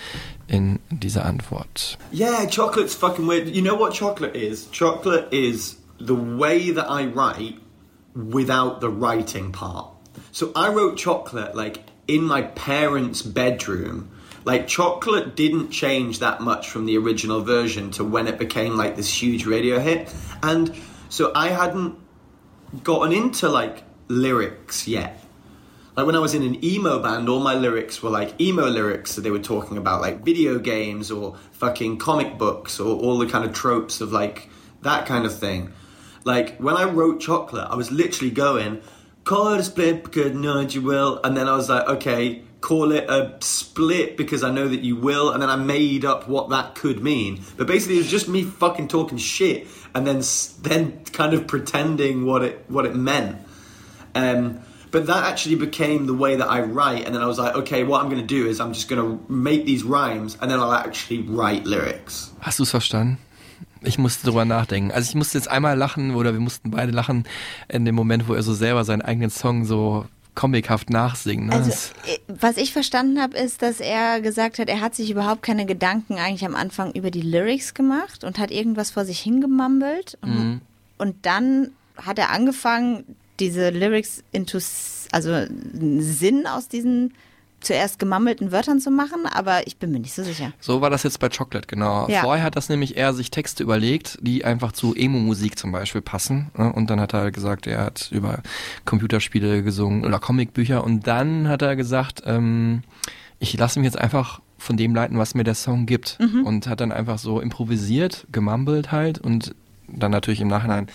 in dieser Antwort. Yeah, chocolate's fucking weird. You know what chocolate is? Chocolate is the way that I write without the writing part. So I wrote chocolate like in my parents' bedroom. Like chocolate didn't change that much from the original version to when it became like this huge radio hit. And so I hadn't gotten into like lyrics yet. Like when I was in an emo band, all my lyrics were like emo lyrics. So they were talking about like video games or fucking comic books or all the kind of tropes of like that kind of thing. Like when I wrote Chocolate, I was literally going, call it a split because know you will. And then I was like, okay, call it a split because I know that you will. And then I made up what that could mean. But basically, it was just me fucking talking shit and then then kind of pretending what it what it meant. Um, but that actually became the way that I write, and then I was like, okay, what I'm going to do is I'm just going to make these rhymes, and then I'll actually write lyrics. Hast du verstanden? Ich musste drüber nachdenken. Also ich musste jetzt einmal lachen oder wir mussten beide lachen in dem Moment, wo er so selber seinen eigenen Song so comichaft nachsingt. Ne? Also, äh, was ich verstanden habe, ist, dass er gesagt hat, er hat sich überhaupt keine Gedanken eigentlich am Anfang über die Lyrics gemacht und hat irgendwas vor sich hingemumbelt. Und, Mhm. und dann hat er angefangen, diese Lyrics into, also Sinn aus diesen zuerst gemummelten Wörtern zu machen, aber ich bin mir nicht so sicher. So war das jetzt bei Chocolate, genau. Ja. Vorher hat das nämlich eher sich Texte überlegt, die einfach zu Emo-Musik zum Beispiel passen. Ne? Und dann hat er gesagt, er hat über Computerspiele gesungen oder Comicbücher. Und dann hat er gesagt, ähm, ich lasse mich jetzt einfach von dem leiten, was mir der Song gibt. Mhm. Und hat dann einfach so improvisiert, gemumbelt halt und dann natürlich im Nachhinein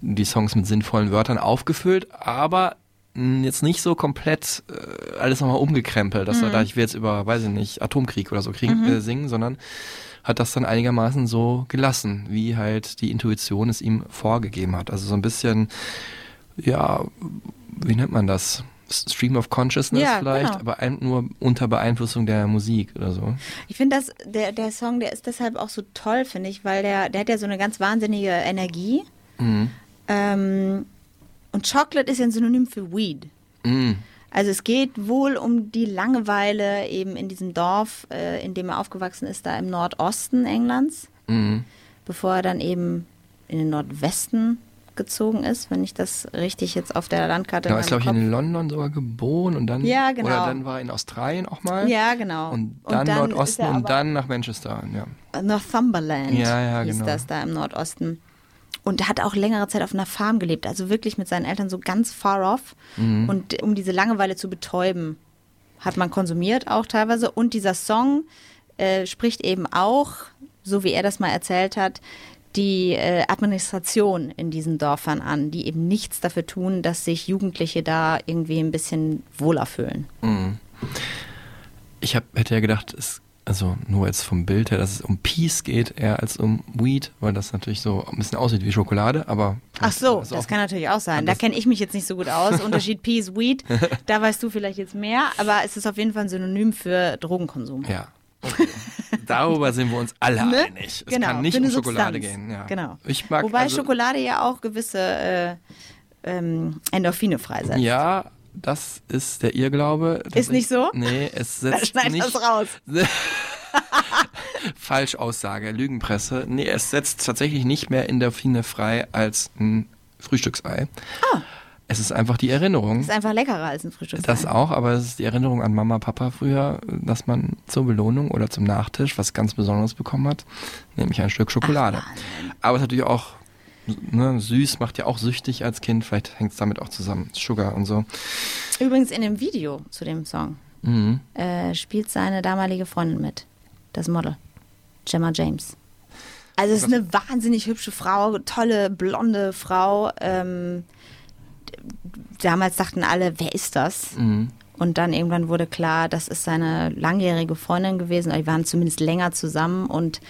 die Songs mit sinnvollen Wörtern aufgefüllt, aber jetzt nicht so komplett äh, alles nochmal umgekrempelt, dass er Mhm. da, ich will jetzt über, weiß ich nicht, Atomkrieg oder so kriegen, Mhm. äh, singen, sondern hat das dann einigermaßen so gelassen, wie halt die Intuition es ihm vorgegeben hat. Also so ein bisschen, ja, wie nennt man das? Stream of Consciousness Ja, vielleicht, genau. aber nur unter Beeinflussung der Musik oder so. Ich finde das, der, der Song, der ist deshalb auch so toll, finde ich, weil der, der hat ja so eine ganz wahnsinnige Energie. Mhm. Ähm, und Chocolate ist ja ein Synonym für Weed. Mhm. Also es geht wohl um die Langeweile eben in diesem Dorf, äh, in dem er aufgewachsen ist, da im Nordosten Englands, Mhm. bevor er dann eben in den Nordwesten gezogen ist, wenn ich das richtig jetzt auf der Landkarte Genau, ist glaube ich in London sogar geboren und dann Ja, genau. oder dann war er in Australien auch mal. Ja, genau. Und Und dann, dann ist Nordosten und dann nach Manchester, ja. Northumberland Ja, ja, hieß genau. das da im Nordosten. Und er hat auch längere Zeit auf einer Farm gelebt, also wirklich mit seinen Eltern so ganz far off. Mhm. Und um diese Langeweile zu betäuben, hat man konsumiert auch teilweise. Und dieser Song äh, spricht eben auch, so wie er das mal erzählt hat, die äh, Administration in diesen Dörfern an, die eben nichts dafür tun, dass sich Jugendliche da irgendwie ein bisschen wohler fühlen. Mhm. Ich hab, hätte ja gedacht, es, also nur jetzt vom Bild her, dass es um Peace geht, eher als um Weed, weil das natürlich so ein bisschen aussieht wie Schokolade, aber. Ach so, das das kann natürlich auch sein. Da kenne ich mich jetzt nicht so gut aus. Unterschied Peas, Weed, da weißt du vielleicht jetzt mehr, aber es ist auf jeden Fall ein Synonym für Drogenkonsum. Ja. Okay. Darüber sind wir uns alle Ne? einig. Es Genau, kann nicht um Schokolade Substanz. gehen. Ja. Genau. Ich mag Wobei also, Schokolade ja auch gewisse äh, ähm, Endorphine freisetzt. Ja, das ist der Irrglaube. Ist nicht so? Nee, es setzt schneid nicht. das raus. Falschaussage, Lügenpresse. Nee, es setzt tatsächlich nicht mehr Endorphine frei als ein Frühstücksei. Es ist einfach die Erinnerung. Ah. Ist einfach leckerer als ein Frühstücksei. Das auch, aber es ist die Erinnerung an Mama, Papa früher, dass man zur Belohnung oder zum Nachtisch was ganz Besonderes bekommen hat, nämlich ein Stück Schokolade. aber es ist natürlich auch ne, süß, macht ja auch süchtig als Kind, vielleicht hängt es damit auch zusammen, Sugar und so. Übrigens in dem Video zu dem Song Mhm. äh, spielt seine damalige Freundin mit, das Model, Gemma James. Also es ist eine wahnsinnig hübsche Frau, tolle blonde Frau. Ähm, damals dachten alle, wer ist das? Und dann irgendwann wurde klar, das ist seine langjährige Freundin gewesen. Die waren zumindest länger zusammen und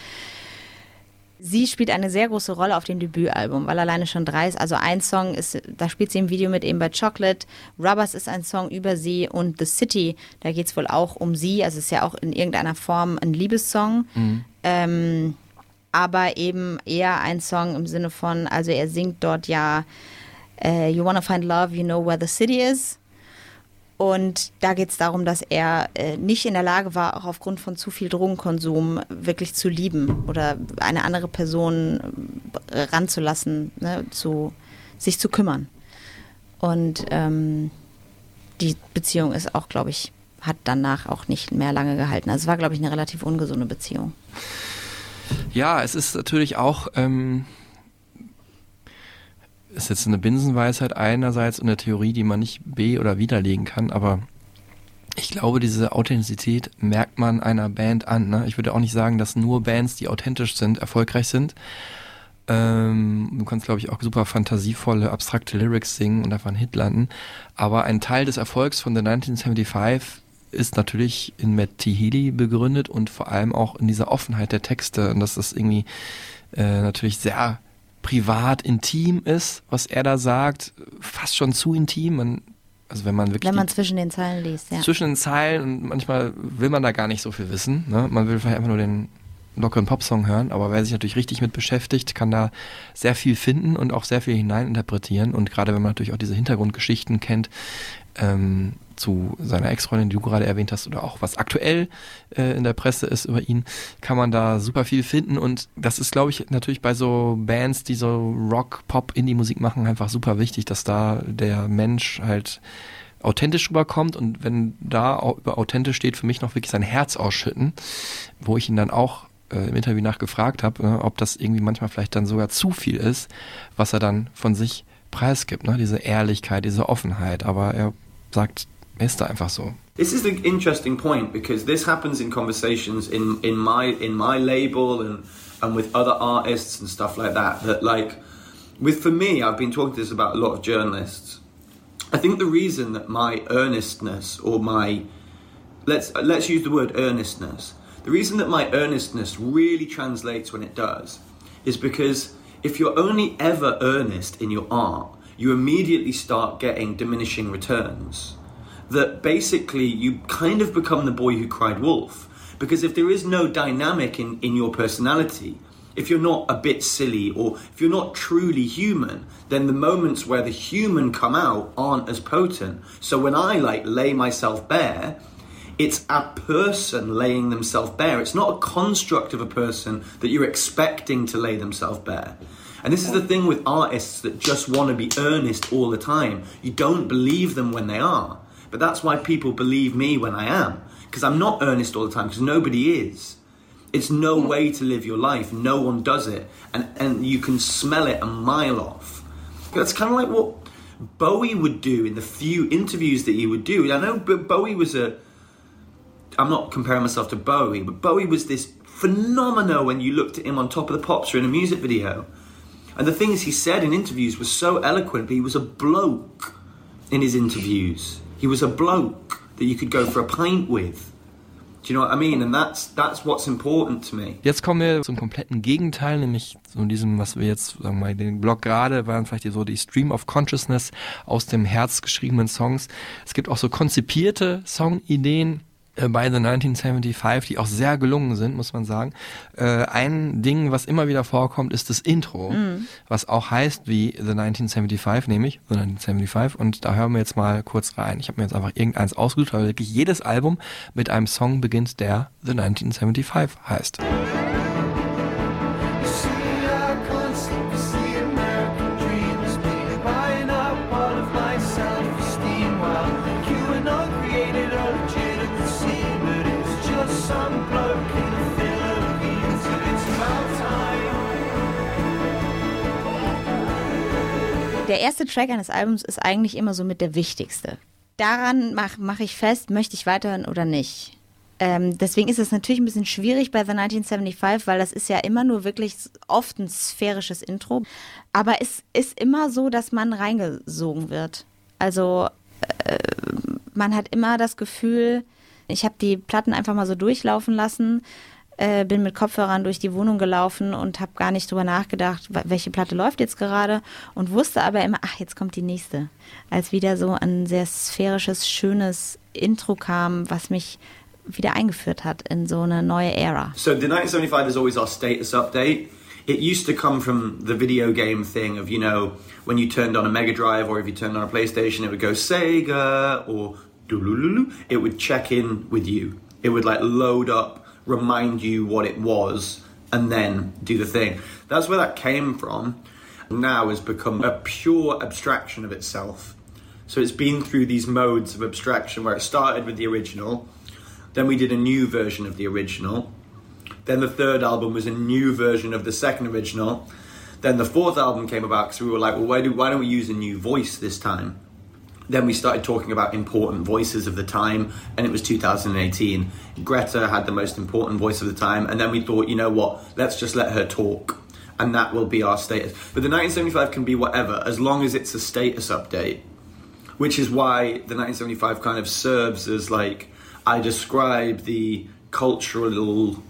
sie spielt eine sehr große Rolle auf dem Debütalbum, weil alleine schon drei ist. Also ein Song ist, da spielt sie im Video mit eben bei Chocolate. Rubbers ist ein Song über sie und The City, da geht es wohl auch um sie. Also es ist ja auch in irgendeiner Form ein Liebessong. Ähm, aber eben eher ein Song im Sinne von, also er singt dort ja äh, You wanna find love, you know where the city is. Und da geht es darum, dass er äh, nicht in der Lage war, auch aufgrund von zu viel Drogenkonsum wirklich zu lieben oder eine andere Person äh, ranzulassen, ne, zu, sich zu kümmern. Und ähm, die Beziehung ist auch, glaube ich, hat danach auch nicht mehr lange gehalten. Also es war, glaube ich, eine relativ ungesunde Beziehung. Ja, es ist natürlich auch, ähm, ist jetzt eine Binsenweisheit einerseits und eine Theorie, die man nicht be- oder widerlegen kann, aber ich glaube, diese Authentizität merkt man einer Band an. Ne? Ich würde auch nicht sagen, dass nur Bands, die authentisch sind, erfolgreich sind. Ähm, du kannst, glaube ich, auch super fantasievolle, abstrakte Lyrics singen und einfach einen Hit landen. Aber ein Teil des Erfolgs von The 1975 ist natürlich in Matt T. Healy begründet und vor allem auch in dieser Offenheit der Texte und das irgendwie äh, natürlich sehr privat, intim ist, was er da sagt, fast schon zu intim. Man, also wenn man wirklich Wenn man zwischen den Zeilen liest, ja. zwischen den Zeilen und manchmal will man da gar nicht so viel wissen. Ne? Man will vielleicht einfach nur den lockeren Popsong hören, aber wer sich natürlich richtig mit beschäftigt, kann da sehr viel finden und auch sehr viel hineininterpretieren. Und gerade wenn man natürlich auch diese Hintergrundgeschichten kennt, ähm, zu seiner Ex-Freundin, die du gerade erwähnt hast, oder auch was aktuell äh, in der Presse ist über ihn, kann man da super viel finden. Und das ist, glaube ich, natürlich bei so Bands, die so Rock, Pop, Indie-Musik machen, einfach super wichtig, dass da der Mensch halt authentisch rüberkommt und wenn da über authentisch steht, für mich noch wirklich sein Herz ausschütten, wo ich ihn dann auch äh, im Interview nachgefragt habe, ne, ob das irgendwie manchmal vielleicht dann sogar zu viel ist, was er dann von sich preisgibt, ne? diese Ehrlichkeit, diese Offenheit, aber er sagt, ist da einfach so. This is an interesting point because this happens in conversations in, in my in my label and and with other artists and stuff like that. That like with for me, I've been talking to this about a lot of journalists. I think the reason that my earnestness or my let's let's use the word earnestness. The reason that my earnestness really translates when it does is because if you're only ever earnest in your art, you immediately start getting diminishing returns. That basically you kind of become the boy who cried wolf. Because if there is no dynamic in, in your personality, if you're not a bit silly or if you're not truly human, then the moments where the human come out aren't as potent. So when I like lay myself bare, it's a person laying themselves bare. It's not a construct of a person that you're expecting to lay themselves bare. And this is the thing with artists that just want to be earnest all the time. You don't believe them when they are. But that's why people believe me when I am. Because I'm not earnest all the time, because nobody is. It's no hmm. way to live your life. No one does it. And, and you can smell it a mile off. That's kind of like what Bowie would do in the few interviews that he would do. I know Bowie was a. I'm not comparing myself to Bowie, but Bowie was this phenomenal when you looked at him on top of the pops or in a music video. And the things he said in interviews were so eloquent, but he was a bloke in his interviews. He was a bloke that you could go for a pint with. Do you know what I mean? And that's that's what's important to me. Jetzt kommen wir zum kompletten Gegenteil, nämlich zu diesem, was wir jetzt, sagen wir mal, den Blog gerade, waren vielleicht so die Stream of Consciousness aus dem Herz geschriebenen Songs. Es gibt auch so konzipierte Songideen bei The 1975, die auch sehr gelungen sind, muss man sagen. Äh, ein Ding, was immer wieder vorkommt, ist das Intro, was auch heißt wie The 1975, nämlich The 1975. Und da hören wir jetzt mal kurz rein. Ich habe mir jetzt einfach irgendeins ausgesucht, weil wirklich jedes Album mit einem Song beginnt, der The 1975 heißt. Der erste Track eines Albums ist eigentlich immer so mit der wichtigste. Daran mache mach ich fest, möchte ich weiterhören oder nicht. Ähm, deswegen ist es natürlich ein bisschen schwierig bei The 1975, weil das ist ja immer nur wirklich oft ein sphärisches Intro. Aber es ist immer so, dass man reingesogen wird. Also äh, man hat immer das Gefühl, ich habe die Platten einfach mal so durchlaufen lassen, äh, bin mit Kopfhörern durch die Wohnung gelaufen und habe gar nicht drüber nachgedacht, welche Platte läuft jetzt gerade und wusste aber immer, ach, jetzt kommt die nächste. Als wieder so ein sehr sphärisches, schönes Intro kam, was mich wieder eingeführt hat in so eine neue Ära. So the 1975 is always our status update. It used to come from the video game thing of, you know, when you turned on a Mega Drive or if you turned on a PlayStation, it would go Sega or. It would check in with you. It would like load up, remind you what it was, and then do the thing. That's where that came from. Now has become a pure abstraction of itself. So it's been through these modes of abstraction where it started with the original, then we did a new version of the original. Then the third album was a new version of the second original. Then the fourth album came about because we were like, well, why, do, why don't we use a new voice this time? Then we started talking about important voices of the time, and it was 2018. Greta had the most important voice of the time, and then we thought, you know what, let's just let her talk, and that will be our status. But the 1975 can be whatever, as long as it's a status update which is why the 1975 kind of serves as like I describe the cultural,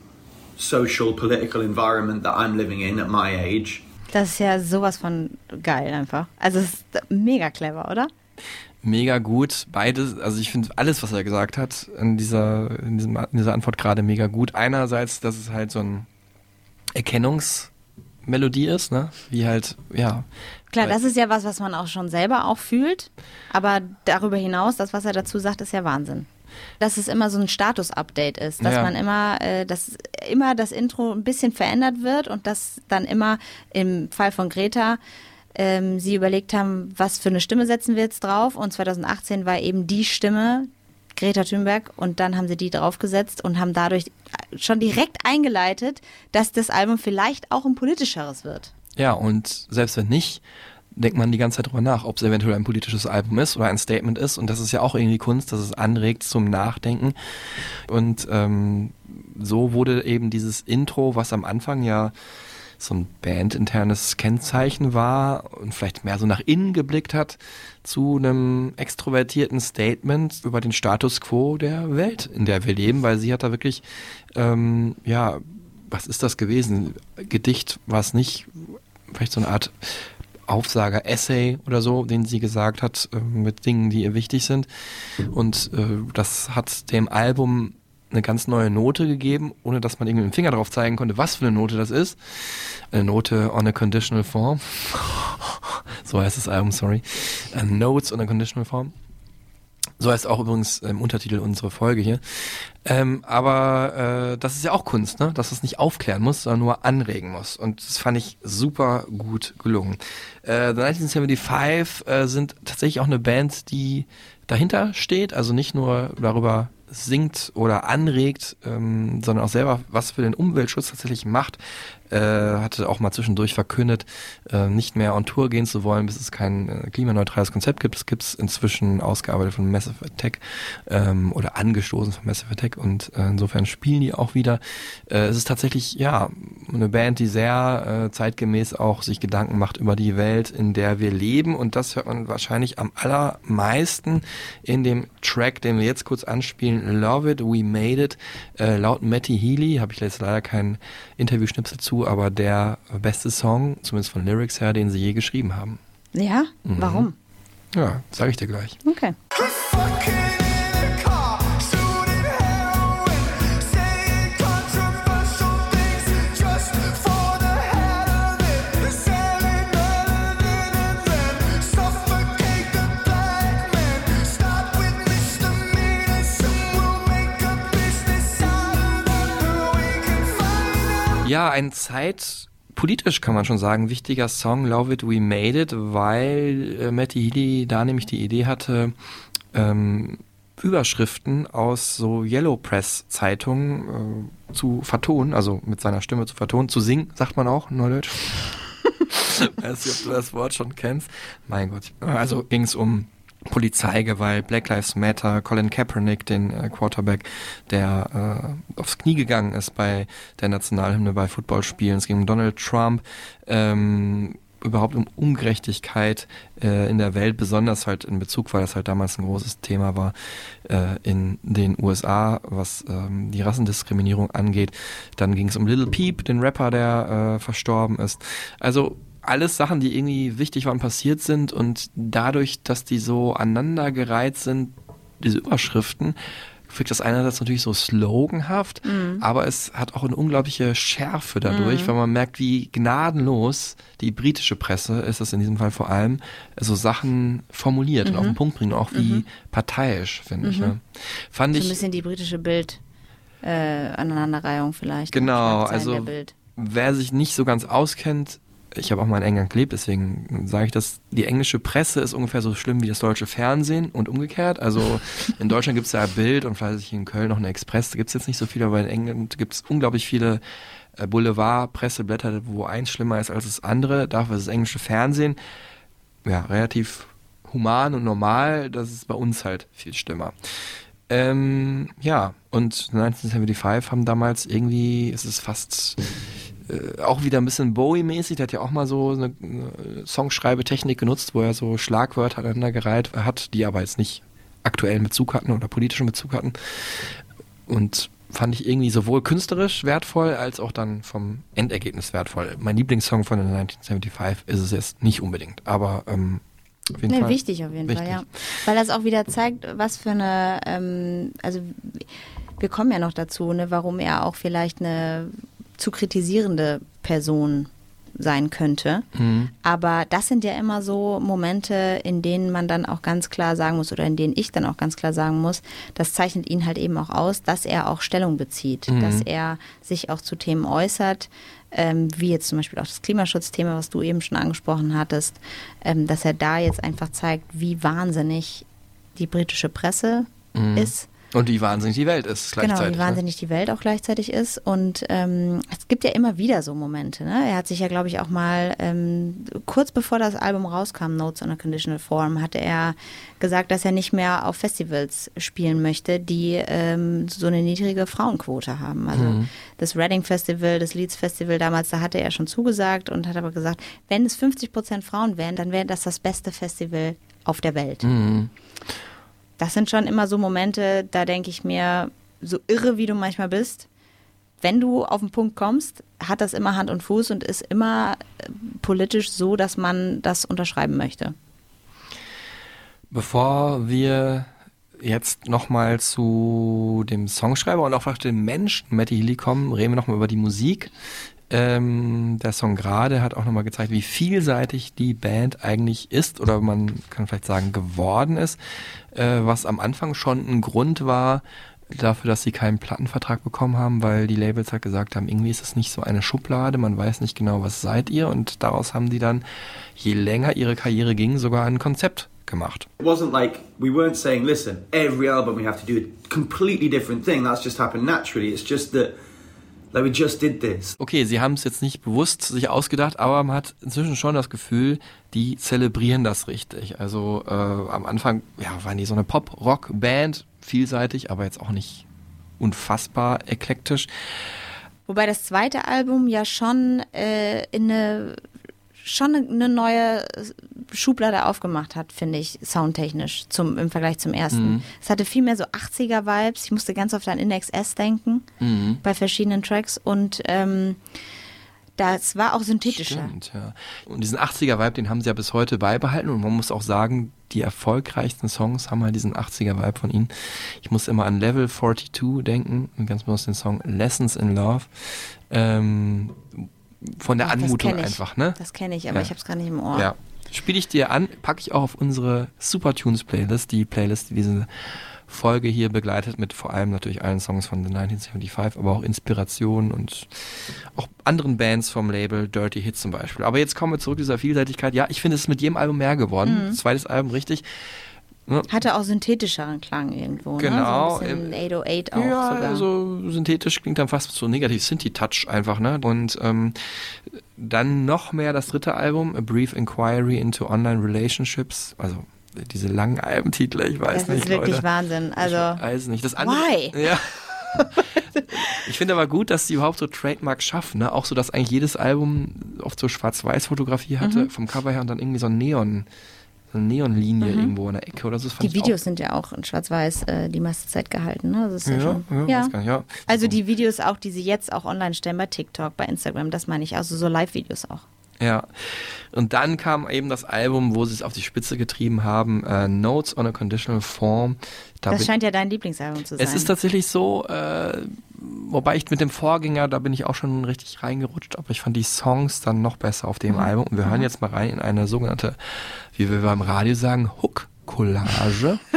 social, political environment that I'm living in at my age. Das ist ja sowas von geil einfach. Also es ist mega clever, oder? Mega gut. Beides, also ich finde alles, was er gesagt hat, in dieser, in, diesem, in dieser Antwort gerade mega gut. Einerseits, dass es halt so ein Erkennungsmelodie ist, ne? Wie halt, ja. Klar, das ist ja was, was man auch schon selber auch fühlt. Aber darüber hinaus, das, was er dazu sagt, ist ja Wahnsinn. Dass es immer so ein Status-Update ist, dass Ja. man immer, äh, dass immer das Intro ein bisschen verändert wird und dass dann immer im Fall von Greta ähm, sie überlegt haben, was für eine Stimme setzen wir jetzt drauf. Und 2018 war eben die Stimme Greta Thunberg und dann haben sie die draufgesetzt und haben dadurch schon direkt eingeleitet, dass das Album vielleicht auch ein politischeres wird. Ja, und selbst wenn nicht, denkt man die ganze Zeit drüber nach, ob es eventuell ein politisches Album ist oder ein Statement ist. Und das ist ja auch irgendwie Kunst, dass es anregt zum Nachdenken. Und ähm, so wurde eben dieses Intro, was am Anfang ja so ein bandinternes Kennzeichen war und vielleicht mehr so nach innen geblickt hat, zu einem extrovertierten Statement über den Status quo der Welt, in der wir leben, weil sie hat da wirklich, ähm, ja, was ist das gewesen? Gedicht war es nicht, vielleicht so eine Art Aufsager, Essay oder so, den sie gesagt hat, äh, mit Dingen, die ihr wichtig sind. Und äh, das hat dem Album eine ganz neue Note gegeben, ohne dass man irgendwie mit dem Finger drauf zeigen konnte, was für eine Note das ist. Eine Note on a conditional form. so heißt das Album, sorry. Uh, Notes on a conditional form. So heißt auch übrigens im Untertitel unsere Folge hier. Ähm, aber äh, das ist ja auch Kunst, ne? dass es nicht aufklären muss, sondern nur anregen muss. Und das fand ich super gut gelungen. Äh, The 1975 äh, sind tatsächlich auch eine Band, die dahinter steht, also nicht nur darüber singt oder anregt, ähm, sondern auch selber was für den Umweltschutz tatsächlich macht. Äh, hatte auch mal zwischendurch verkündet, äh, nicht mehr on Tour gehen zu wollen, bis es kein äh, klimaneutrales Konzept gibt. Das gibt es inzwischen ausgearbeitet von Massive Attack ähm, oder angestoßen von Massive Attack und äh, insofern spielen die auch wieder. Äh, es ist tatsächlich ja eine Band, die sehr äh, zeitgemäß auch sich Gedanken macht über die Welt, in der wir leben und das hört man wahrscheinlich am allermeisten in dem Track, den wir jetzt kurz anspielen, Love It, We Made It, äh, laut Matty Healy, habe ich jetzt leider kein Interviewschnipsel zu, aber der beste Song, zumindest von Lyrics her, den sie je geschrieben haben. Ja? Warum? Ja, sage ich dir gleich. Okay. Ja, ein Zeit politisch kann man schon sagen, wichtiger Song Love It We Made It, weil äh, Matty Healy da nämlich die Idee hatte, ähm, Überschriften aus so Yellow Press Zeitungen äh, zu vertonen, also mit seiner Stimme zu vertonen, zu singen, sagt man auch, Neudeutsch. Weiß nicht, ob du das Wort schon kennst. Mein Gott. Also ging es um Polizeigewalt, Black Lives Matter, Colin Kaepernick, den äh, Quarterback, der äh, aufs Knie gegangen ist bei der Nationalhymne bei Footballspielen. Es ging um Donald Trump, ähm, überhaupt um Ungerechtigkeit äh, in der Welt, besonders halt in Bezug, weil das halt damals ein großes Thema war äh, in den USA, was ähm, die Rassendiskriminierung angeht. Dann ging es um Little Peep, den Rapper, der äh, verstorben ist. Also alles Sachen, die irgendwie wichtig waren, passiert sind und dadurch, dass die so aneinandergereiht sind, diese Überschriften, wirkt das einerseits natürlich so sloganhaft, aber es hat auch eine unglaubliche Schärfe dadurch, weil man merkt, wie gnadenlos die britische Presse, ist das in diesem Fall vor allem, so Sachen formuliert und auf den Punkt bringt, auch wie parteiisch, finde ich. Ne? Fand So ein ich bisschen die britische Bild äh, Aneinanderreihung vielleicht. ne? Genau, also wer sich nicht so ganz auskennt, ich habe auch mal in England gelebt, deswegen sage ich das, die englische Presse ist ungefähr so schlimm wie das deutsche Fernsehen und umgekehrt. Also in Deutschland gibt es ja Bild und vielleicht in Köln noch eine Express, da gibt es jetzt nicht so viel, aber in England gibt es unglaublich viele äh, Boulevard-Presseblätter, wo eins schlimmer ist als das andere. Dafür ist das englische Fernsehen ja relativ human und normal, das ist bei uns halt viel schlimmer. Ähm, ja, und 1975 haben damals irgendwie, es ist fast äh, auch wieder ein bisschen Bowie-mäßig, der hat ja auch mal so eine, eine Songschreibetechnik genutzt, wo er so Schlagwörter aneinandergereiht hat, die aber jetzt nicht aktuellen Bezug hatten oder politischen Bezug hatten. Und fand ich irgendwie sowohl künstlerisch wertvoll als auch dann vom Endergebnis wertvoll. Mein Lieblingssong von den 1975 ist es jetzt nicht unbedingt, aber ähm, auf jeden Nee, Fall. wichtig auf jeden Wichtig. Fall, ja. Weil das auch wieder zeigt, was für eine, ähm, also wir kommen ja noch dazu, ne, warum er auch vielleicht eine zu kritisierende Person sein könnte. Mhm. Aber das sind ja immer so Momente, in denen man dann auch ganz klar sagen muss oder in denen ich dann auch ganz klar sagen muss, das zeichnet ihn halt eben auch aus, dass er auch Stellung bezieht, Mhm. dass er sich auch zu Themen äußert, ähm, wie jetzt zum Beispiel auch das Klimaschutzthema, was du eben schon angesprochen hattest, ähm, dass er da jetzt einfach zeigt, wie wahnsinnig die britische Presse ist. Und wie wahnsinnig die Welt ist Genau, gleichzeitig. wie ne? wahnsinnig die Welt auch gleichzeitig ist. Und ähm, es gibt ja immer wieder so Momente. Ne? Er hat sich ja, glaube ich, auch mal ähm, kurz bevor das Album rauskam, Notes on a Conditional Form, hatte er gesagt, dass er nicht mehr auf Festivals spielen möchte, die ähm, so eine niedrige Frauenquote haben. Also Mhm. das Reading Festival, das Leeds Festival damals, da hatte er schon zugesagt und hat aber gesagt, wenn es 50 Prozent Frauen wären, dann wäre das das beste Festival auf der Welt Mhm. Das sind schon immer so Momente, da denke ich mir, so irre wie du manchmal bist, wenn du auf den Punkt kommst, hat das immer Hand und Fuß und ist immer äh, politisch so, dass man das unterschreiben möchte. Bevor wir jetzt nochmal zu dem Songschreiber und auch vielleicht dem Menschen Matty Healy kommen, reden wir nochmal über die Musik. Ähm, der Song gerade hat auch nochmal gezeigt, wie vielseitig die Band eigentlich ist oder man kann vielleicht sagen geworden ist, äh, was am Anfang schon ein Grund war dafür, dass sie keinen Plattenvertrag bekommen haben, weil die Labels halt gesagt haben, irgendwie ist es nicht so eine Schublade, man weiß nicht genau, was seid ihr und daraus haben die dann, je länger ihre Karriere ging, sogar ein Konzept gemacht. It wasn't like we weren't saying, listen, every album we have to do a completely different thing. That's just happened naturally. It's just that, like, we just did this. Okay, sie haben es jetzt nicht bewusst sich ausgedacht, aber man hat inzwischen schon das Gefühl, die zelebrieren das richtig. Also äh, am Anfang ja, waren die so eine Pop-Rock-Band, vielseitig, aber jetzt auch nicht unfassbar eklektisch. Wobei das zweite Album ja schon äh, in eine schon eine neue Schublade aufgemacht hat, finde ich, soundtechnisch zum, im Vergleich zum ersten. Mhm. Es hatte viel mehr so 80er-Vibes. Ich musste ganz oft an Index S denken Mhm. bei verschiedenen Tracks und ähm, das war auch synthetischer. Stimmt, ja. Und diesen 80er-Vibe, den haben sie ja bis heute beibehalten und man muss auch sagen, die erfolgreichsten Songs haben halt diesen 80er-Vibe von ihnen. Ich muss immer an Level 42 denken und ganz besonders den Song Lessons in Love. Ähm, von der Ach, Anmutung einfach, ne? Das kenne ich, aber Ja. ich habe es gar nicht im Ohr. Ja. Spiele ich dir an, packe ich auch auf unsere Super Tunes Playlist, die Playlist, die diese Folge hier begleitet, mit vor allem natürlich allen Songs von The 1975, aber auch Inspirationen und auch anderen Bands vom Label Dirty Hits zum Beispiel. Aber jetzt kommen wir zurück zu dieser Vielseitigkeit. Ja, ich finde, es ist mit jedem Album mehr geworden. Mhm. Zweites Album, richtig. Hatte auch synthetischeren Klang irgendwo. Genau, Ne? So ein bisschen 808 auch ja, sogar. also synthetisch klingt dann fast so negativ Synthi-Touch einfach, ne? Und ähm, dann noch mehr das dritte Album, A Brief Inquiry into Online Relationships, also diese langen Albentitel, ich weiß Das nicht. ist wirklich Leute. Wahnsinn. Also, Ich weiß nicht. Das andere, why? Ja. ich finde aber gut, dass sie überhaupt so Trademarks schaffen. Ne? Auch so, dass eigentlich jedes Album oft so Schwarz-Weiß-Fotografie hatte, Mhm. vom Cover her und dann irgendwie so ein Neon, eine Neonlinie irgendwo in der Ecke oder so. Die Videos sind ja auch in Schwarz-Weiß äh, die meiste Zeit gehalten. Ne? Das ist ja, Ja, schon, ja, ja. nicht, ja. Also die Videos auch, die sie jetzt auch online stellen bei TikTok, bei Instagram, das meine ich. Also so Live-Videos auch. Ja. Und dann kam eben das Album, wo sie es auf die Spitze getrieben haben, äh, Notes on a Conditional Form. Da das scheint ja dein Lieblingsalbum zu sein. Es ist tatsächlich so, äh, wobei ich mit dem Vorgänger, da bin ich auch schon richtig reingerutscht, aber ich fand die Songs dann noch besser auf dem Album. Und wir hören jetzt mal rein in eine sogenannte, wie wir beim Radio sagen, Hook-Collage.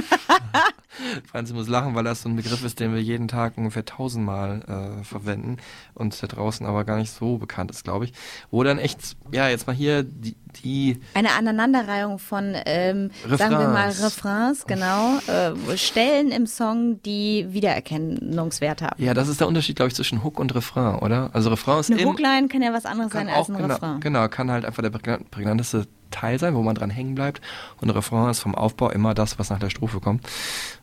Franzi muss lachen, weil das so ein Begriff ist, den wir jeden Tag ungefähr tausendmal äh, verwenden und da draußen aber gar nicht so bekannt ist, glaube ich. Wo dann echt, ja, jetzt mal hier die, die Eine Aneinanderreihung von, ähm, sagen wir mal, Refrains. Genau, äh, Stellen im Song, die Wiedererkennungswert haben. ja, das ist der Unterschied, glaube ich, zwischen Hook und Refrain, oder? Also Refrain ist Eine im, Hookline kann ja was anderes sein als ein genau, Refrain. genau, kann halt einfach der prägnan- prägnanteste Teil sein, wo man dran hängen bleibt. Und Refrain ist vom Aufbau immer das, was nach der Strophe kommt.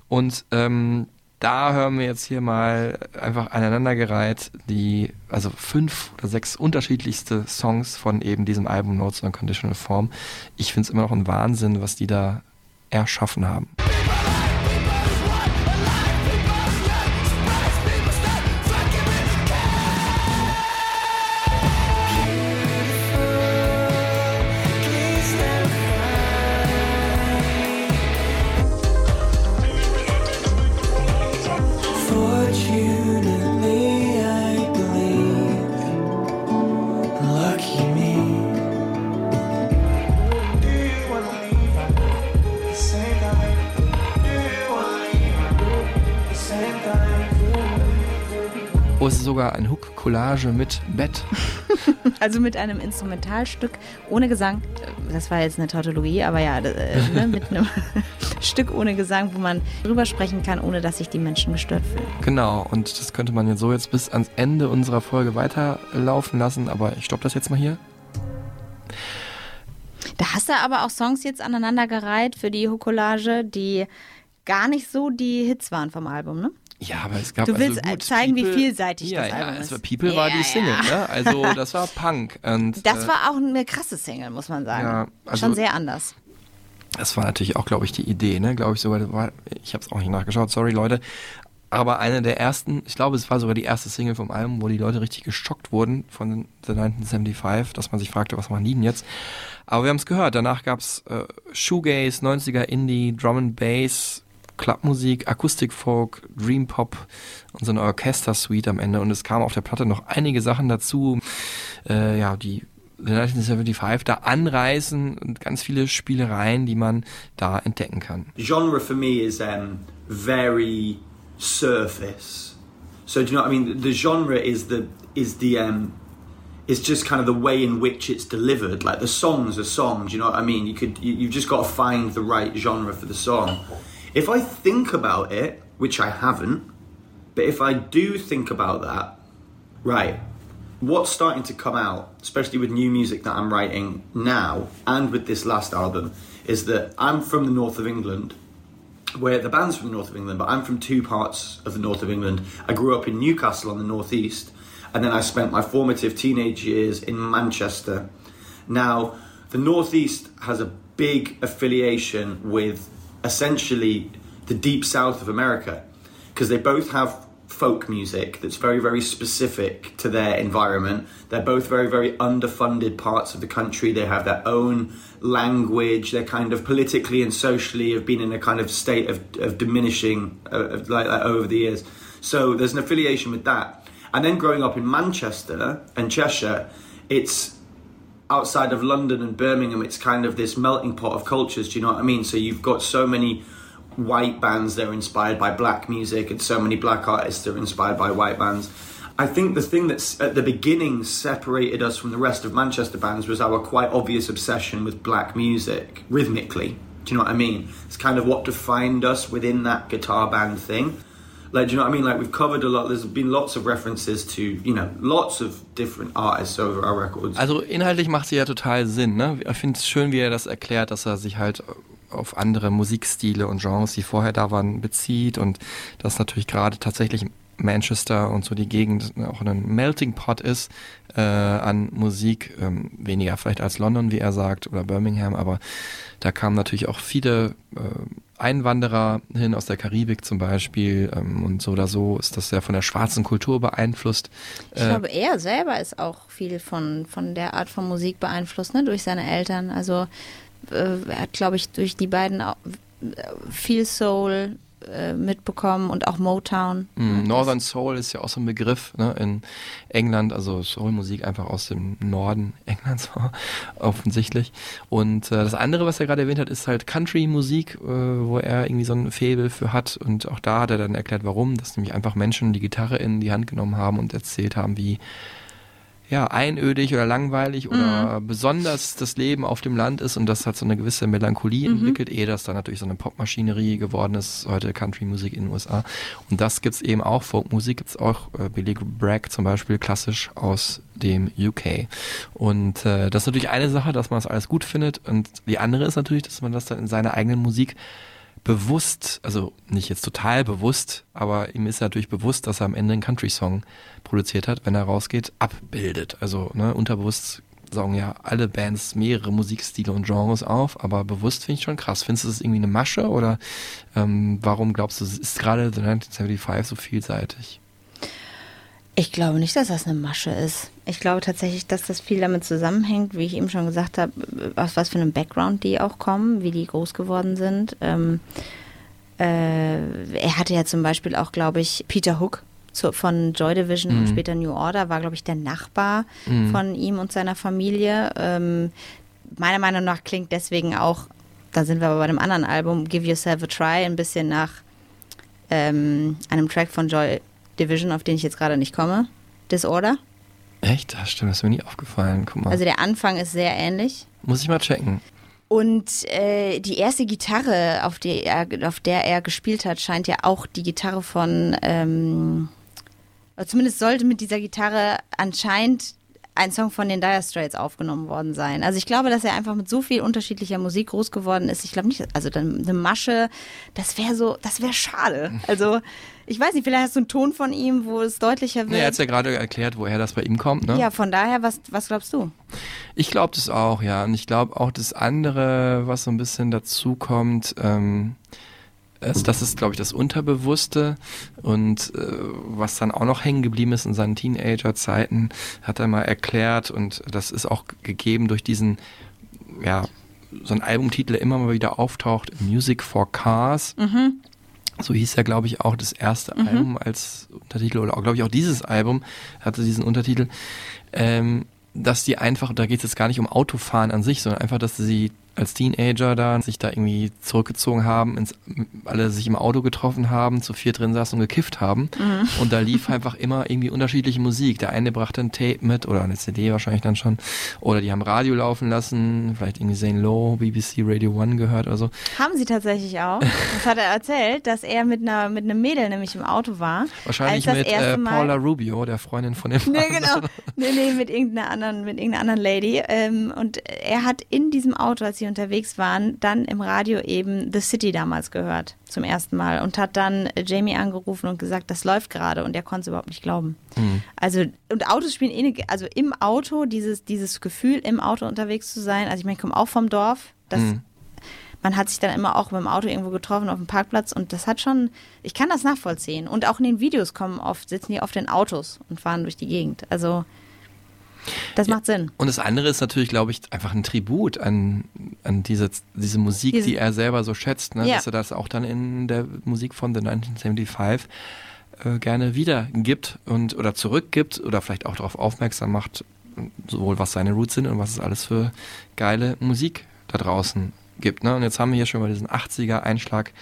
Und ähm, da hören wir jetzt hier mal einfach aneinandergereiht die, also fünf oder sechs unterschiedlichste Songs von eben diesem Album Notes on Conditional Form. Ich finde es immer noch ein Wahnsinn, was die da erschaffen haben. Hook-Collage mit Bett. Also mit einem Instrumentalstück ohne Gesang. Das war jetzt eine Tautologie, aber ja, äh, ne, mit einem Stück ohne Gesang, wo man drüber sprechen kann, ohne dass sich die Menschen gestört fühlen. Genau, und das könnte man jetzt so jetzt bis ans Ende unserer Folge weiterlaufen lassen, aber ich stoppe das jetzt mal hier. Da hast du aber auch Songs jetzt aneinandergereiht für die Hook-Collage, die gar nicht so die Hits waren vom Album, ne? Ja, aber es gab Du willst also gut, zeigen, wie People- vielseitig ja, das ja, Album es ist. war People war Ja, die Single, ja. ne? Also das war Punk und Das äh, war auch eine krasse Single, muss man sagen. Ja, also- Schon sehr anders. das war natürlich auch, glaube ich, die Idee, ne? Glaube ich sogar, war, ich habe es auch nicht nachgeschaut, sorry Leute, aber eine der ersten, ich glaube, es war sogar die erste Single vom Album, wo die Leute richtig geschockt wurden von The 1975, dass man sich fragte, was machen die denn jetzt? Aber wir haben es gehört, danach gab's äh, Shoegaze, 90er Indie, Drum and Bass, Clubmusik, Akustikfolk, Dream Pop und so eine Orchester-Suite am Ende. Und es kamen auf der Platte noch einige Sachen dazu, äh, ja, die The 1975 da anreißen und ganz viele Spielereien, die man da entdecken kann. genre for me is um, very surface. So do you know what I mean? The genre is the is the um, is just kind of the way in which it's delivered. Like the songs are songs. You know what I mean? You could you, you've just got to find the right genre for the song. If I think about it, which I haven't, but if I do think about that, right, what's starting to come out, especially with new music that I'm writing now and with this last album, is that I'm from the north of England, where the band's from the north of England, but I'm from two parts of the north of England. I grew up in Newcastle on the northeast, and then I spent my formative teenage years in Manchester. Now, the northeast has a big affiliation with essentially the deep south of America because they both have folk music that's very, very specific to their environment. They're both very, very underfunded parts of the country. They have their own language. They're kind of politically and socially have been in a kind of state of, of diminishing uh, of like, like over the years. So there's an affiliation with that. And then growing up in Manchester and Cheshire, it's outside of London and Birmingham, it's kind of this melting pot of cultures. Do you know what I mean? So you've got so many white bands that are inspired by black music, and so many black artists that are inspired by white bands. I think the thing that's at the beginning separated us from the rest of Manchester bands was our quite obvious obsession with black music, rhythmically. Do you know what I mean? It's kind of what defined us within that guitar band thing. Like, do you know what I mean? Like, we've covered a lot, there's been lots of references to, you know, lots of different artists over our records. Also inhaltlich macht sie ja total Sinn. Ne? Ich finde es schön, wie er das erklärt, dass er sich halt auf andere Musikstile und Genres, die vorher da waren, bezieht und das natürlich gerade tatsächlich Manchester und so die Gegend auch ein Melting Pot ist äh, an Musik, ähm, weniger vielleicht als London, wie er sagt, oder Birmingham, aber da kamen natürlich auch viele äh, Einwanderer hin aus der Karibik zum Beispiel ähm, und so oder so ist das ja von der schwarzen Kultur beeinflusst. Ich Äh, glaube, er selber ist auch viel von, von der Art von Musik beeinflusst, ne, durch seine Eltern. Also äh, er hat, glaube ich, durch die beiden äh, viel Soul äh, mitbekommen und auch Motown. Mm, Northern Soul ist ja auch so ein Begriff ne, in England, also Soulmusik einfach aus dem Norden Englands offensichtlich. Und äh, das andere, was er gerade erwähnt hat, ist halt Country-Musik, äh, wo er irgendwie so ein Faible für hat. Und auch da hat er dann erklärt, warum. Dass nämlich einfach Menschen die Gitarre in die Hand genommen haben und erzählt haben, wie ja, einödig oder langweilig oder besonders das Leben auf dem Land ist und das hat so eine gewisse Melancholie entwickelt, ehe das dann natürlich so eine Popmaschinerie geworden ist, heute Country-Musik in den USA. Und das gibt's eben auch, Folkmusik gibt's auch, äh, Billy Bragg zum Beispiel, klassisch aus dem UK. Und äh, das ist natürlich eine Sache, dass man das alles gut findet und die andere ist natürlich, dass man das dann in seiner eigenen Musik bewusst, also nicht jetzt total bewusst, aber ihm ist natürlich bewusst, dass er am Ende einen Country-Song produziert hat, wenn er rausgeht, abbildet. Also ne, unterbewusst sagen ja alle Bands mehrere Musikstile und Genres auf, aber bewusst finde ich schon krass. Findest du das irgendwie eine Masche oder ähm, warum glaubst du, ist gerade The 1975 so vielseitig? Ich glaube nicht, dass das eine Masche ist. Ich glaube tatsächlich, dass das viel damit zusammenhängt, wie ich eben schon gesagt habe, aus was für einem Background die auch kommen, wie die groß geworden sind. Ähm, äh, er hatte ja zum Beispiel auch, glaube ich, Peter Hook zu, von Joy Division und später New Order, war, glaube ich, der Nachbar von ihm und seiner Familie. Ähm, meiner Meinung nach klingt deswegen auch, da sind wir aber bei dem anderen Album, Give Yourself a Try, ein bisschen nach ähm, einem Track von Joy Division, auf den ich jetzt gerade nicht komme. Disorder. Echt? Das stimmt, das ist mir nie aufgefallen. Guck mal. Also der Anfang ist sehr ähnlich. Muss ich mal checken. Und äh, die erste Gitarre, auf, die er, auf der er gespielt hat, scheint ja auch die Gitarre von, ähm, zumindest sollte mit dieser Gitarre anscheinend ein Song von den Dire Straits aufgenommen worden sein. Also ich glaube, dass er einfach mit so viel unterschiedlicher Musik groß geworden ist. Ich glaube nicht, also eine Masche, das wäre so, das wäre schade. Also ich weiß nicht, vielleicht hast du einen Ton von ihm, wo es deutlicher wird. Nee, er hat ja gerade erklärt, woher das bei ihm kommt. Ne? ja, von daher, was, was glaubst du? Ich glaube das auch, ja. Und ich glaube auch das andere, was so ein bisschen dazu kommt, ähm, ist, das ist, glaube ich, das Unterbewusste. Und äh, was dann auch noch hängen geblieben ist in seinen Teenager-Zeiten, hat er mal erklärt. Und das ist auch gegeben durch diesen, ja, so ein Albumtitel, der immer mal wieder auftaucht, Music for Cars. So hieß ja, glaube ich, auch das erste Album als Untertitel oder glaube ich auch dieses Album hatte diesen Untertitel. Ähm, dass die einfach, da geht es jetzt gar nicht um Autofahren an sich, sondern einfach, dass sie als Teenager da sich da irgendwie zurückgezogen haben, ins, alle sich im Auto getroffen haben, zu vier drin saßen und gekifft haben. Und da lief einfach immer irgendwie unterschiedliche Musik. Der eine brachte ein Tape mit oder eine CD wahrscheinlich dann schon. Oder die haben Radio laufen lassen, vielleicht irgendwie Zane Lowe, BBC Radio One gehört oder so. Haben sie tatsächlich auch. Das hat er erzählt, dass er mit einer mit einem Mädel nämlich im Auto war. Wahrscheinlich mit äh, Paula Rubio, der Freundin von dem Nee, genau. Nee, nee, mit irgendeiner anderen, mit irgendeiner anderen Lady. Ähm, und er hat in diesem Auto, als sie unterwegs waren, dann im Radio eben The City damals gehört, zum ersten Mal. Und hat dann äh, Jamie angerufen und gesagt, das läuft gerade. Und er konnte es überhaupt nicht glauben. Also, und Autos spielen eh eine, also im Auto, dieses, dieses Gefühl, im Auto unterwegs zu sein. Also ich meine, ich komme auch vom Dorf. Das, man hat sich dann immer auch mit dem Auto irgendwo getroffen auf dem Parkplatz und das hat schon, ich kann das nachvollziehen. Und auch in den Videos kommen oft, sitzen die oft in Autos und fahren durch die Gegend. Also das macht Sinn. Und das andere ist natürlich, glaube ich, einfach ein Tribut an, an diese, diese Musik, Diese- die er selber so schätzt, ne? Ja. dass er das auch dann in der Musik von The 1975 äh, gerne wiedergibt und oder zurückgibt oder vielleicht auch darauf aufmerksam macht, sowohl was seine Roots sind und was es alles für geile Musik da draußen gibt. Ne? Und jetzt haben wir hier schon über diesen 80er-Einschlag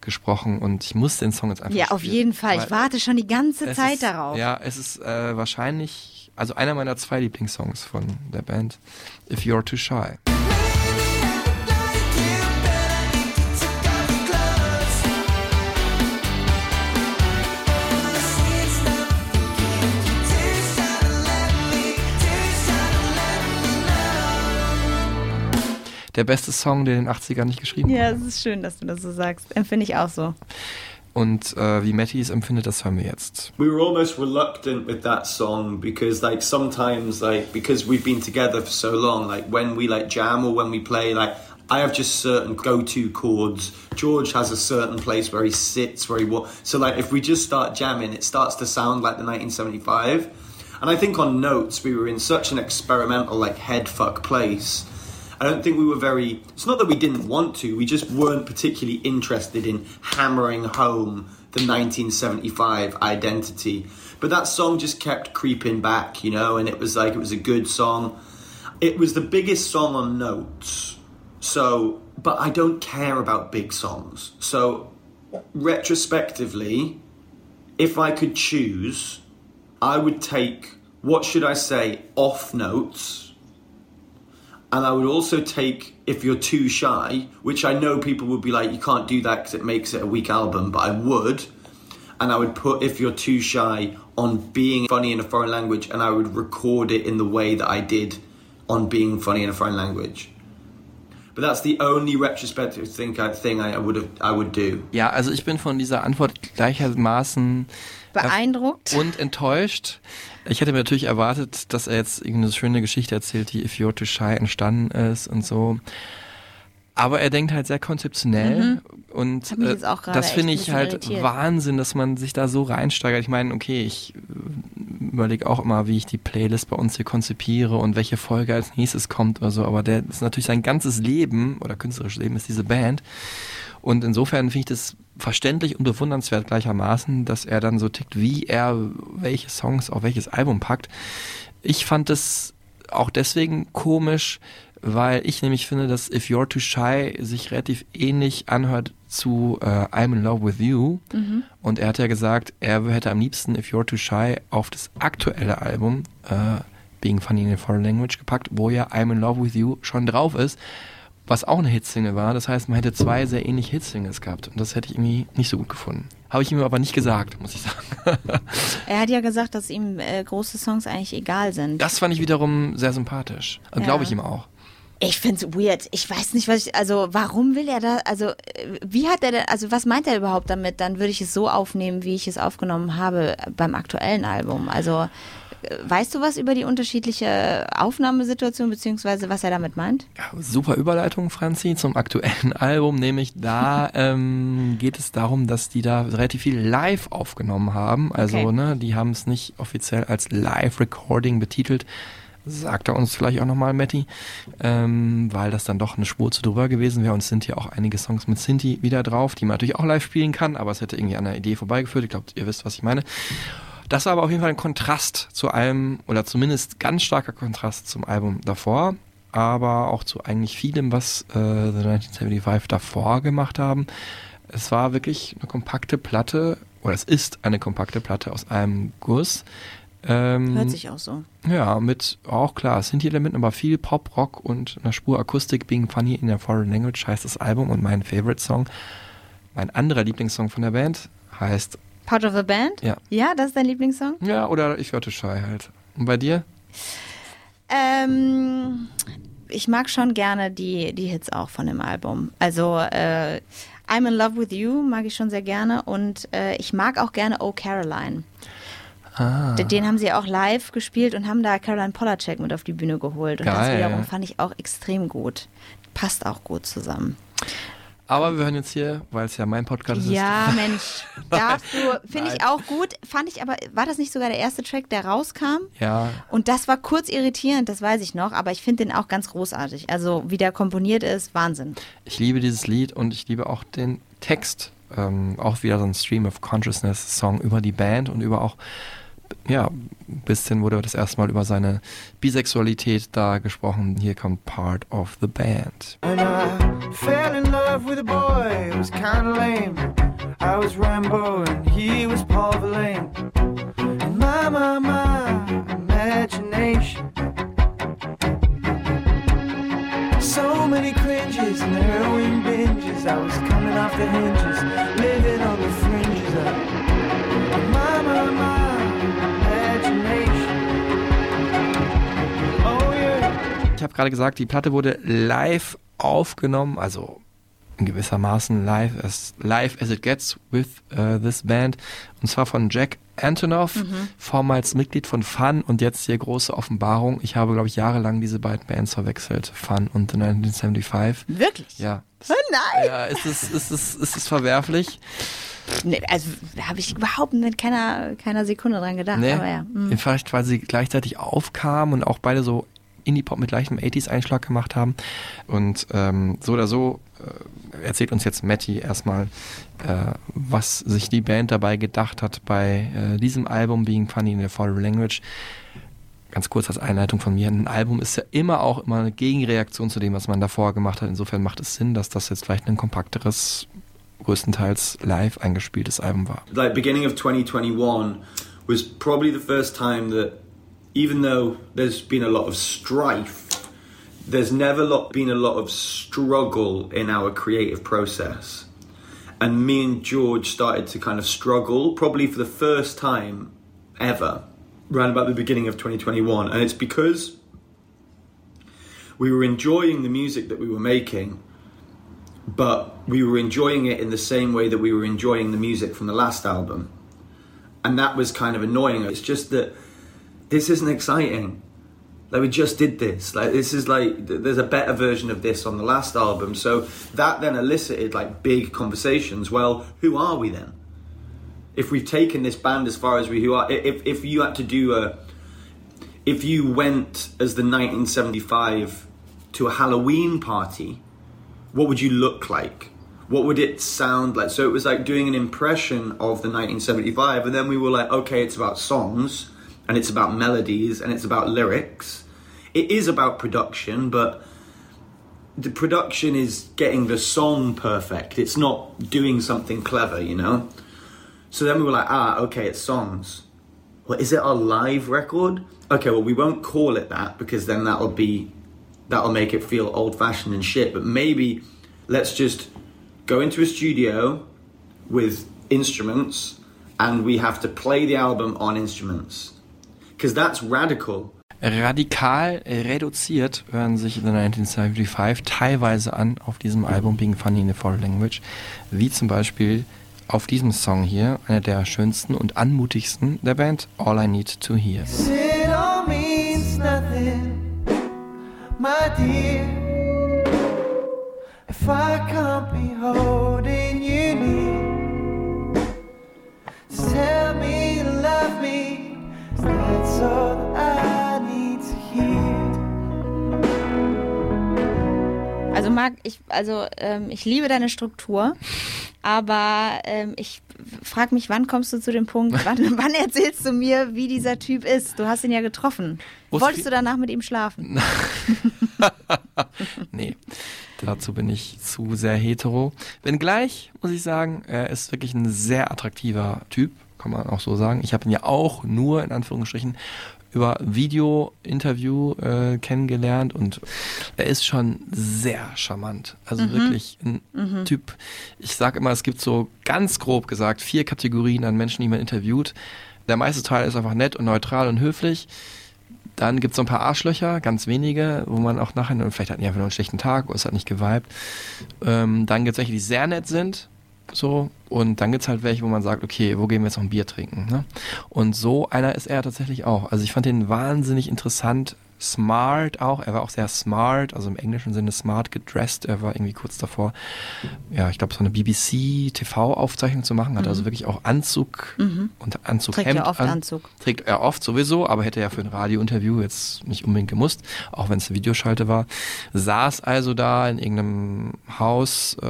gesprochen und ich muss den Song jetzt einfach Ja, auf spielen, jeden Fall. Ich warte schon die ganze Zeit ist, darauf. Ja, es ist äh, wahrscheinlich, also einer meiner zwei Lieblingssongs von der Band, If You're Too Shy. der beste Song, der in den 80ern nicht geschrieben Ja, es ist schön, dass du das so sagst. Empfinde ich auch so. Und äh, wie Matty es empfindet, das hören wir jetzt. we were almost reluctant with that song because like sometimes like because we've been together for so long like when we like jam or when we play like I have just certain go-to chords. George has a certain place where he sits, where he wa- so like if we just start jamming, it starts to sound like the 1975. And I think on notes we were in such an experimental like head fuck place. I don't think we were very. It's not that we didn't want to. We just weren't particularly interested in hammering home the 1975 identity. But that song just kept creeping back, you know, and it was like it was a good song. It was the biggest song on notes. So, but I don't care about big songs. So, retrospectively, if I could choose, I would take what should I say off notes and I would also take if you're too shy, which I know people would be like, you can't do that because it makes it a weak album, but I would. And I would put if you're too shy on being funny in a foreign language, and I would record it in the way that I did on being funny in a foreign language. But that's the only retrospective thing I thing I would have I would do. Ja, also ich bin von dieser Antwort gleichermaßen Beeindruckt. und enttäuscht. Ich hätte mir natürlich erwartet, dass er jetzt irgendeine schöne Geschichte erzählt, die If You're Too Shy entstanden ist und so. Aber er denkt halt sehr konzeptionell und Mhm. Mich äh, das finde ich halt irritiert. Wahnsinn, dass man sich da so reinsteigert. Ich meine, okay, ich äh, überlege auch immer, wie ich die Playlist bei uns hier konzipiere und welche Folge als nächstes kommt oder so, aber der ist natürlich sein ganzes Leben oder künstlerisches Leben ist diese Band. Und insofern finde ich das verständlich und bewundernswert gleichermaßen, dass er dann so tickt, wie er welche Songs auf welches Album packt. Ich fand es auch deswegen komisch, weil ich nämlich finde, dass If You're Too Shy sich relativ ähnlich anhört zu äh, I'm in Love with You. Und er hat ja gesagt, er hätte am liebsten If You're Too Shy auf das aktuelle Album äh, Being Funny in a Foreign Language gepackt, wo ja I'm in Love with You schon drauf ist, was auch eine Hitsingle war. Das heißt, man hätte zwei sehr ähnliche Hitsingles gehabt. Und das hätte ich irgendwie nicht so gut gefunden. Habe ich ihm aber nicht gesagt, muss ich sagen. Er hat ja gesagt, dass ihm äh, große Songs eigentlich egal sind. Das fand ich wiederum sehr sympathisch. Und Ja. glaube ich ihm auch. Ich find's weird. Ich weiß nicht, was ich, also warum will er da, also äh, wie hat er denn, also was meint er überhaupt damit? Dann würde ich es so aufnehmen, wie ich es aufgenommen habe beim aktuellen Album. Also äh, weißt du was über die unterschiedliche Aufnahmesituation beziehungsweise was er damit meint? Ja, super Überleitung, Franzi, zum aktuellen Album. Nämlich da ähm, geht es darum, dass die da relativ viel live aufgenommen haben. Also, Okay. ne, die haben es nicht offiziell als Live-Recording betitelt. Sagt er uns vielleicht auch nochmal, Matti, ähm, weil das dann doch eine Spur zu drüber gewesen wäre. Und es sind hier auch einige Songs mit Sinti wieder drauf, die man natürlich auch live spielen kann, aber es hätte irgendwie an der Idee vorbeigeführt. Ich glaube, ihr wisst, was ich meine. Das war aber auf jeden Fall ein Kontrast zu allem, oder zumindest ganz starker Kontrast zum Album davor, aber auch zu eigentlich vielem, was äh, The 1975 davor gemacht haben. Es war wirklich eine kompakte Platte, oder es ist eine kompakte Platte aus einem Guss. Ähm, Hört sich auch so. ja, mit auch klar, Synthie-Elementen, aber viel Pop, Rock und einer Spur Akustik. Being Funny in a Foreign Language heißt das Album und mein Favorite Song, mein anderer Lieblingssong von der Band heißt Part of the Band? Ja. Ja, das ist dein Lieblingssong? Ja, oder ich hörte Shy halt. Und bei dir? Ähm, ich mag schon gerne die, die Hits auch von dem Album. Also äh, I'm in Love with You mag ich schon sehr gerne und äh, ich mag auch gerne Oh Caroline. Ah. Den- haben sie auch live gespielt und haben da Caroline Polacek mit auf die Bühne geholt. Und das Geil. wiederum fand ich auch extrem gut. Passt auch gut zusammen. Aber wir hören jetzt hier, weil es ja mein Podcast Ja, ist. Mensch, darfst du, finde ich auch gut. Fand ich aber, war das nicht sogar der erste Track, der rauskam? Ja, Und das war kurz irritierend, das weiß ich noch, aber ich finde den auch ganz großartig. Also wie der komponiert ist, Wahnsinn. ich liebe dieses Lied und ich liebe auch den Text. Ähm, auch wieder so ein Stream of Consciousness Song über die Band und über auch, ja, bisschen wurde das erste Mal über seine Bisexualität da gesprochen. Hier kommt Part of the Band. And I fell in love with a boy, it was kinda lame. I was Rambo and he was Paul Verlaine. And my, my, my imagination. So many cringes and heroin binges. I was coming off the hinges, living gerade gesagt, die Platte wurde live aufgenommen, also in gewissermaßen live as, live as it gets with uh, this band. Und zwar von Jack Antonoff, vormals Mitglied von Fun und jetzt hier große Offenbarung. Ich habe, glaube ich, jahrelang diese beiden Bands verwechselt, Fun und The 1975. Wirklich? Ja. Oh nein! Ja, ist es, ist es, ist es verwerflich? Nee, also da habe ich überhaupt mit keiner, keiner Sekunde dran gedacht. Nee, Aber ja. mm. vielleicht weil sie gleichzeitig aufkamen und auch beide so Indie-Pop mit leichtem 80s-Einschlag gemacht haben. Und ähm, so oder so äh, erzählt uns jetzt Matty erstmal, äh, was sich die Band dabei gedacht hat bei äh, diesem Album Being Funny in the Foreign Language. Ganz kurz als Einleitung von mir. Ein Album ist ja immer auch immer eine Gegenreaktion zu dem, was man davor gemacht hat. Insofern macht es Sinn, dass das jetzt vielleicht ein kompakteres, größtenteils live eingespieltes Album war. like beginning of 2021 was probably the first time that even though there's been a lot of strife there's never lot, been a lot of struggle in our creative process and me and george started to kind of struggle probably for the first time ever around about the beginning of 2021 and it's because we were enjoying the music that we were making but we were enjoying it in the same way that we were enjoying the music from the last album. And that was kind of annoying. It's just that this isn't exciting. Like we just did this. Like this is like there's a better version of this on the last album. So that then elicited like big conversations. Well, who are we then? If we've taken this band as far as we who are, if if you had to do a, if you went as the 1975 to a Halloween party, what would you look like? What would it sound like? So it was like doing an impression of the 1975, and then we were like, okay, it's about songs, and it's about melodies, and it's about lyrics. It is about production, but the production is getting the song perfect. It's not doing something clever, you know? So then we were like, ah, okay, it's songs. Well, is it a live record? Okay, well, we won't call it that because then that'll be that'll make it feel old fashioned and shit. But maybe let's just go into a studio with instruments and we have to play the album on instruments because that's radical. Radikal reduziert hören sich The 1975 teilweise an auf diesem Album Being Funny in the Foreign Language, wie zum Beispiel auf diesem Song hier, einer der schönsten und anmutigsten der Band, All I Need to Hear. It all means nothing, my dear. If I can't be holding you near, just tell me you love me. Also Marc, ich, also ähm, ich liebe deine Struktur, aber ähm, ich frage mich, wann kommst du zu dem Punkt, wann, wann erzählst du mir, wie dieser Typ ist? Du hast ihn ja getroffen. Wo's Wolltest du danach mit ihm schlafen? nee, dazu bin ich zu sehr hetero. Wenngleich, muss ich sagen, er ist wirklich ein sehr attraktiver Typ, kann man auch so sagen. Ich habe ihn ja auch nur, in Anführungsstrichen, über Video-Interview äh, kennengelernt und er ist schon sehr charmant. Also wirklich ein Typ. Ich sage immer, es gibt so ganz grob gesagt vier Kategorien an Menschen, die man interviewt. Der meiste Teil ist einfach nett und neutral und höflich. Dann gibt es so ein paar Arschlöcher, ganz wenige, wo man auch nachher, und vielleicht hatten die einfach nur einen schlechten Tag oder es hat nicht geweibt. Ähm, dann gibt es welche, die sehr nett sind. So, und dann gibt es halt welche, wo man sagt, okay, wo gehen wir jetzt noch ein Bier trinken? Ne? Und so einer ist er tatsächlich auch. Also ich fand den wahnsinnig interessant, smart auch. Er war auch sehr smart, also im englischen Sinne smart gedressed. Er war irgendwie kurz davor, ja, ich glaube, so eine BBC-TV-Aufzeichnung zu machen. Hat also wirklich auch Anzug und Anzughemd Mhm. Trägt ja oft an. Anzug. Trägt er oft sowieso, aber hätte ja für ein Radiointerview jetzt nicht unbedingt gemusst, auch wenn es eine Videoschalte war. Saß also da in irgendeinem Haus, äh,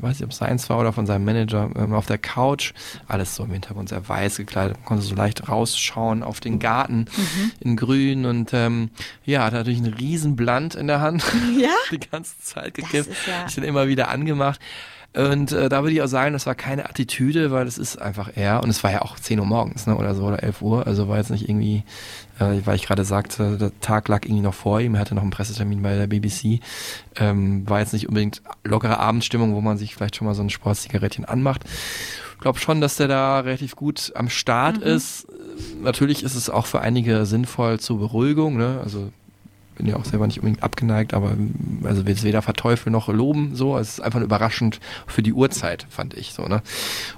weiß nicht, ob es seins war oder von seinem Manager, ähm, auf der Couch. Alles so im Hintergrund sehr weiß gekleidet. Man konnte so leicht rausschauen auf den Garten in grün und ähm, ja, hat natürlich einen riesen Blunt in der Hand. Ja? Die ganze Zeit gekippt. ist ja- Ich den immer wieder angemacht. Und äh, da würde ich auch sagen, das war keine Attitüde, weil das ist einfach er. Und es war ja auch 10 Uhr morgens, ne, oder so, oder 11 Uhr. Also war jetzt nicht irgendwie, äh, weil ich gerade sagte, der Tag lag irgendwie noch vor ihm. Er hatte noch einen Pressetermin bei der BBC. Ähm, war jetzt nicht unbedingt lockere Abendstimmung, wo man sich vielleicht schon mal so ein Sportzigarettchen anmacht. Ich glaube schon, dass der da relativ gut am Start ist. Natürlich ist es auch für einige sinnvoll zur Beruhigung, ne? Also bin ja auch selber nicht unbedingt abgeneigt, aber also will es weder verteufeln noch loben, so. Es ist einfach überraschend für die Uhrzeit, fand ich so, ne?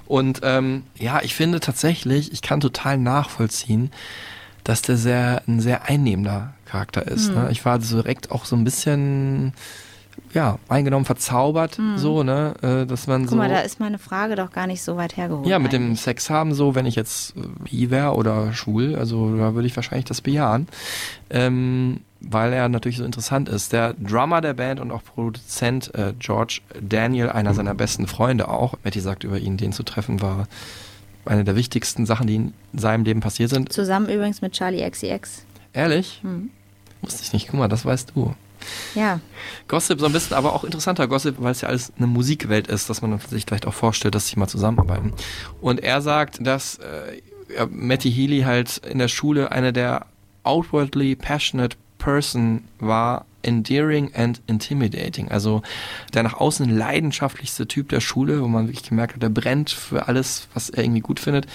Und ähm, ja, ich finde tatsächlich, ich kann total nachvollziehen, dass der sehr ein sehr einnehmender Charakter ist. Ne? Ich war direkt auch so ein bisschen ja, eingenommen, verzaubert, so, ne? Äh, dass man Guck so. mal, da ist meine Frage doch gar nicht so weit hergeholt. Ja, mit dem eigentlich. Sex haben so, wenn ich jetzt äh, bi wäre oder schwul, also da würde ich wahrscheinlich das bejahen, ähm, weil er natürlich so interessant ist. Der Drummer der Band und auch Produzent äh, George Daniel, einer seiner besten Freunde auch, Matty sagt über ihn, den zu treffen war eine der wichtigsten Sachen, die in seinem Leben passiert sind. Zusammen übrigens mit Charlie XCX. Ehrlich? Mhm. Wusste ich nicht. Guck mal, das weißt du. Ja, Gossip so ein bisschen, aber auch interessanter Gossip, weil es ja alles eine Musikwelt ist, dass man sich vielleicht auch vorstellt, dass sie mal zusammenarbeiten. Und er sagt, dass äh, Matty Healy halt in der Schule eine der outwardly passionate person war, endearing and intimidating. Also der nach außen leidenschaftlichste Typ der Schule, wo man wirklich gemerkt hat, der brennt für alles, was er irgendwie gut findet.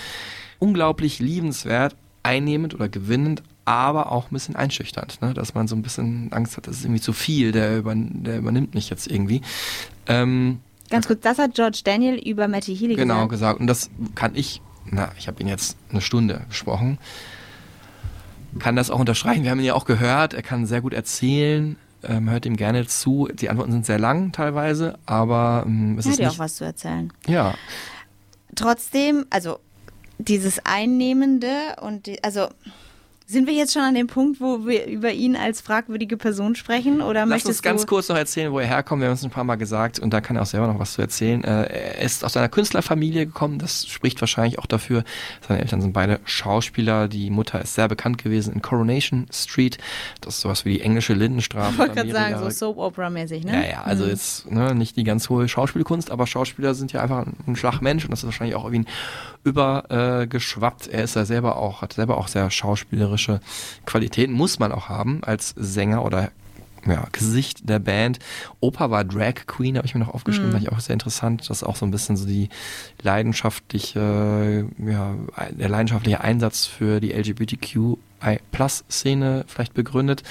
Unglaublich liebenswert, einnehmend oder gewinnend, aber auch ein bisschen einschüchternd, ne? dass man so ein bisschen Angst hat, das ist irgendwie zu viel, der, über, der übernimmt mich jetzt irgendwie. Ähm, ganz kurz, das hat George Daniel über Matty Healy genau gesagt. gesagt. Und das kann ich, na, ich habe ihn jetzt eine Stunde gesprochen, kann das auch unterstreichen. Wir haben ihn ja auch gehört, er kann sehr gut erzählen, ähm, hört ihm gerne zu. Die Antworten sind sehr lang teilweise, aber ähm, es Er ist ja auch was zu erzählen. ja, Trotzdem, also dieses Einnehmende und die, also sind wir jetzt schon an dem Punkt, wo wir über ihn als fragwürdige Person sprechen oder Lass möchtest uns ganz kurz noch erzählen, wo er herkommt. Wir haben es ein paar Mal gesagt und da kann er auch selber noch was zu erzählen. Äh, Er ist aus einer Künstlerfamilie gekommen. Das spricht wahrscheinlich auch dafür. Seine Eltern sind beide Schauspieler. Die Mutter ist sehr bekannt gewesen in Coronation Street. Das ist sowas wie die englische Lindenstraße. Ich wollte gerade sagen, so Soap Opera mäßig, ne? Ja, ja, also jetzt ne, nicht die ganz hohe Schauspielkunst, aber Schauspieler sind ja einfach ein Schlagmensch und das ist wahrscheinlich auch auf ihn übergeschwappt. Äh, er ist ja selber auch, hat selber auch sehr schauspielerische Qualitäten, muss man auch haben als Sänger oder ja, Gesicht der Band. Opa war Drag Queen, habe ich mir noch aufgeschrieben, fand ich auch sehr interessant. Das ist auch so ein bisschen so die leidenschaftliche, ja, der leidenschaftliche Einsatz für die LGBTQI-Plus-Szene vielleicht begründet.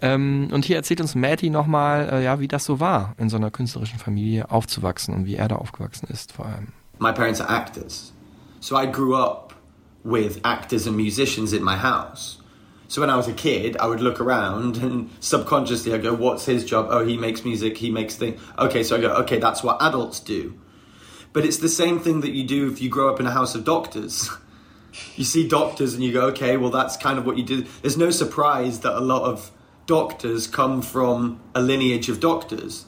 Ähm, und hier erzählt uns Matty nochmal, äh, ja, wie das so war, in so einer künstlerischen Familie aufzuwachsen und wie er da aufgewachsen ist vor allem. my parents are actors. So I grew up with actors and musicians in my house. So when I was a kid, I would look around and subconsciously I go, what's his job? Oh, he makes music, he makes things. Okay, so I go, okay, that's what adults do. But it's the same thing that you do if you grow up in a house of doctors. You see doctors and you go, okay, well, that's kind of what you do. There's no surprise that a lot of doctors come from a lineage of doctors.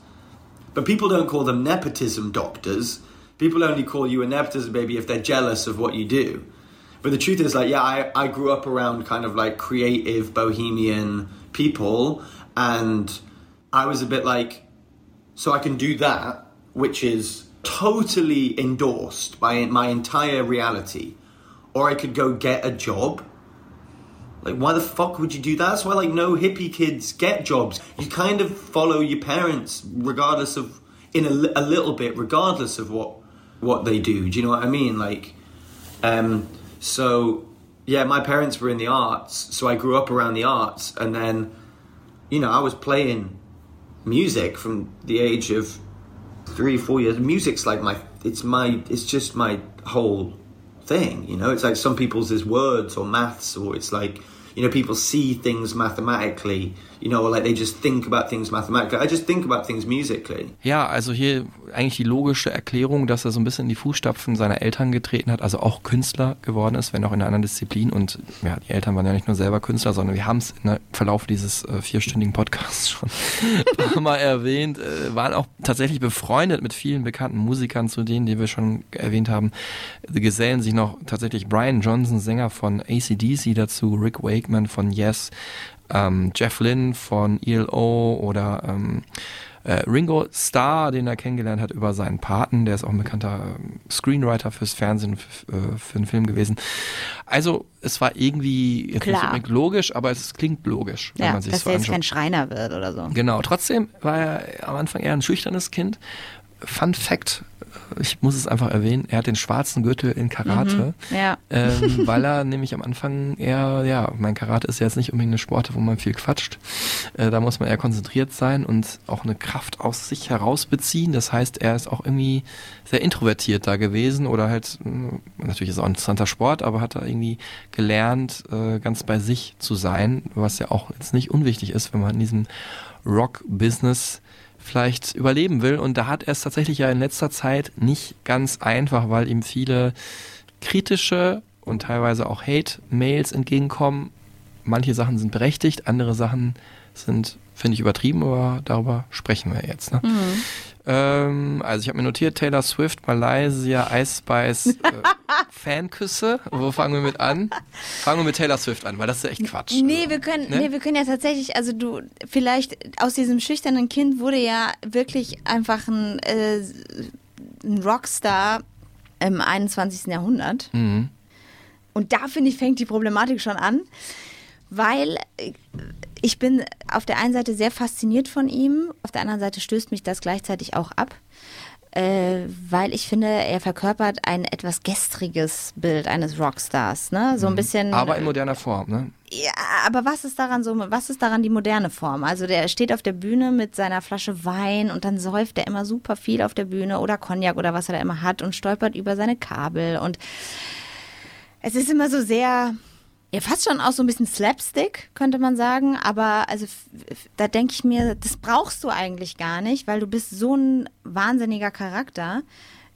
But people don't call them nepotism doctors. People only call you a nepotism baby if they're jealous of what you do. But the truth is, like, yeah, I, I grew up around kind of like creative bohemian people, and I was a bit like, so I can do that, which is totally endorsed by my entire reality, or I could go get a job. Like, why the fuck would you do that? That's why, like, no hippie kids get jobs. You kind of follow your parents, regardless of, in a, a little bit, regardless of what what they do. Do you know what I mean? Like, um, so yeah, my parents were in the arts, so I grew up around the arts, and then, you know, I was playing music from the age of three, four years. Music's like my, it's my, it's just my whole thing. You know, it's like some people's is words or maths, or it's like, you know, people see things mathematically. You know, like they just think about things mathematically. I just think about things musically. Ja, also hier eigentlich die logische Erklärung, dass er so ein bisschen in die Fußstapfen seiner Eltern getreten hat, also auch Künstler geworden ist, wenn auch in einer anderen Disziplin. Und ja, die Eltern waren ja nicht nur selber Künstler, sondern wir haben es im Verlauf dieses äh, vierstündigen Podcasts schon Mal erwähnt, äh, waren auch tatsächlich befreundet mit vielen bekannten Musikern, zu denen, die wir schon erwähnt haben. Gesellen sich noch tatsächlich Brian Johnson, Sänger von ACDC dazu, Rick Wakeman von Yes, ähm, Jeff Lynne von ELO oder ähm, äh, Ringo Starr, den er kennengelernt hat über seinen Paten, der ist auch ein bekannter ähm, Screenwriter fürs Fernsehen, äh, für einen Film gewesen. Also es war irgendwie jetzt nicht Klar. unbedingt logisch, aber es klingt logisch, wenn Ja, man sich dass so er jetzt anschaut. kein Schreiner wird oder so. Genau, trotzdem war er am Anfang eher ein schüchternes Kind. Fun Fact, ich muss es einfach erwähnen, er hat den schwarzen Gürtel in Karate, Ja. ähm, weil er nämlich am Anfang eher, ja, mein Karate ist ja jetzt nicht unbedingt eine Sporte, wo man viel quatscht. Äh, da muss man eher konzentriert sein und auch eine Kraft aus sich herausbeziehen. Das heißt, er ist auch irgendwie sehr introvertiert da gewesen oder halt, mh, natürlich ist es auch ein interessanter Sport, aber hat da irgendwie gelernt, äh, ganz bei sich zu sein, was ja auch jetzt nicht unwichtig ist, wenn man in diesem Rock-Business vielleicht überleben will. Und da hat er es tatsächlich ja in letzter Zeit nicht ganz einfach, weil ihm viele kritische und teilweise auch Hate-Mails entgegenkommen. Manche Sachen sind berechtigt, andere Sachen sind, finde ich, übertrieben, aber darüber sprechen wir jetzt. Ne? Ähm, also ich habe mir notiert, Taylor Swift, Malaysia, Ice Spice, äh, Fanküsse. Wo fangen wir mit an? Fangen wir mit Taylor Swift an, weil das ist ja echt Quatsch. Nee, Also, wir können, ne? nee, wir können ja tatsächlich, also du, vielleicht aus diesem schüchternen Kind wurde ja wirklich einfach ein, äh, ein Rockstar im 21. Jahrhundert. Mhm. Und da finde ich, fängt die Problematik schon an, weil äh, ich bin auf der einen Seite sehr fasziniert von ihm, auf der anderen Seite stößt mich das gleichzeitig auch ab. Äh, weil ich finde, er verkörpert ein etwas gestriges Bild eines Rockstars, ne? So ein bisschen. Mhm. Aber in moderner Form, ne? Ja, aber was ist daran so, was ist daran die moderne Form? Also der steht auf der Bühne mit seiner Flasche Wein und dann säuft er immer super viel auf der Bühne oder Cognac oder was er da immer hat und stolpert über seine Kabel und es ist immer so sehr, ja fast schon auch so ein bisschen Slapstick, könnte man sagen, aber also da denke ich mir, das brauchst du eigentlich gar nicht, weil du bist so ein wahnsinniger Charakter,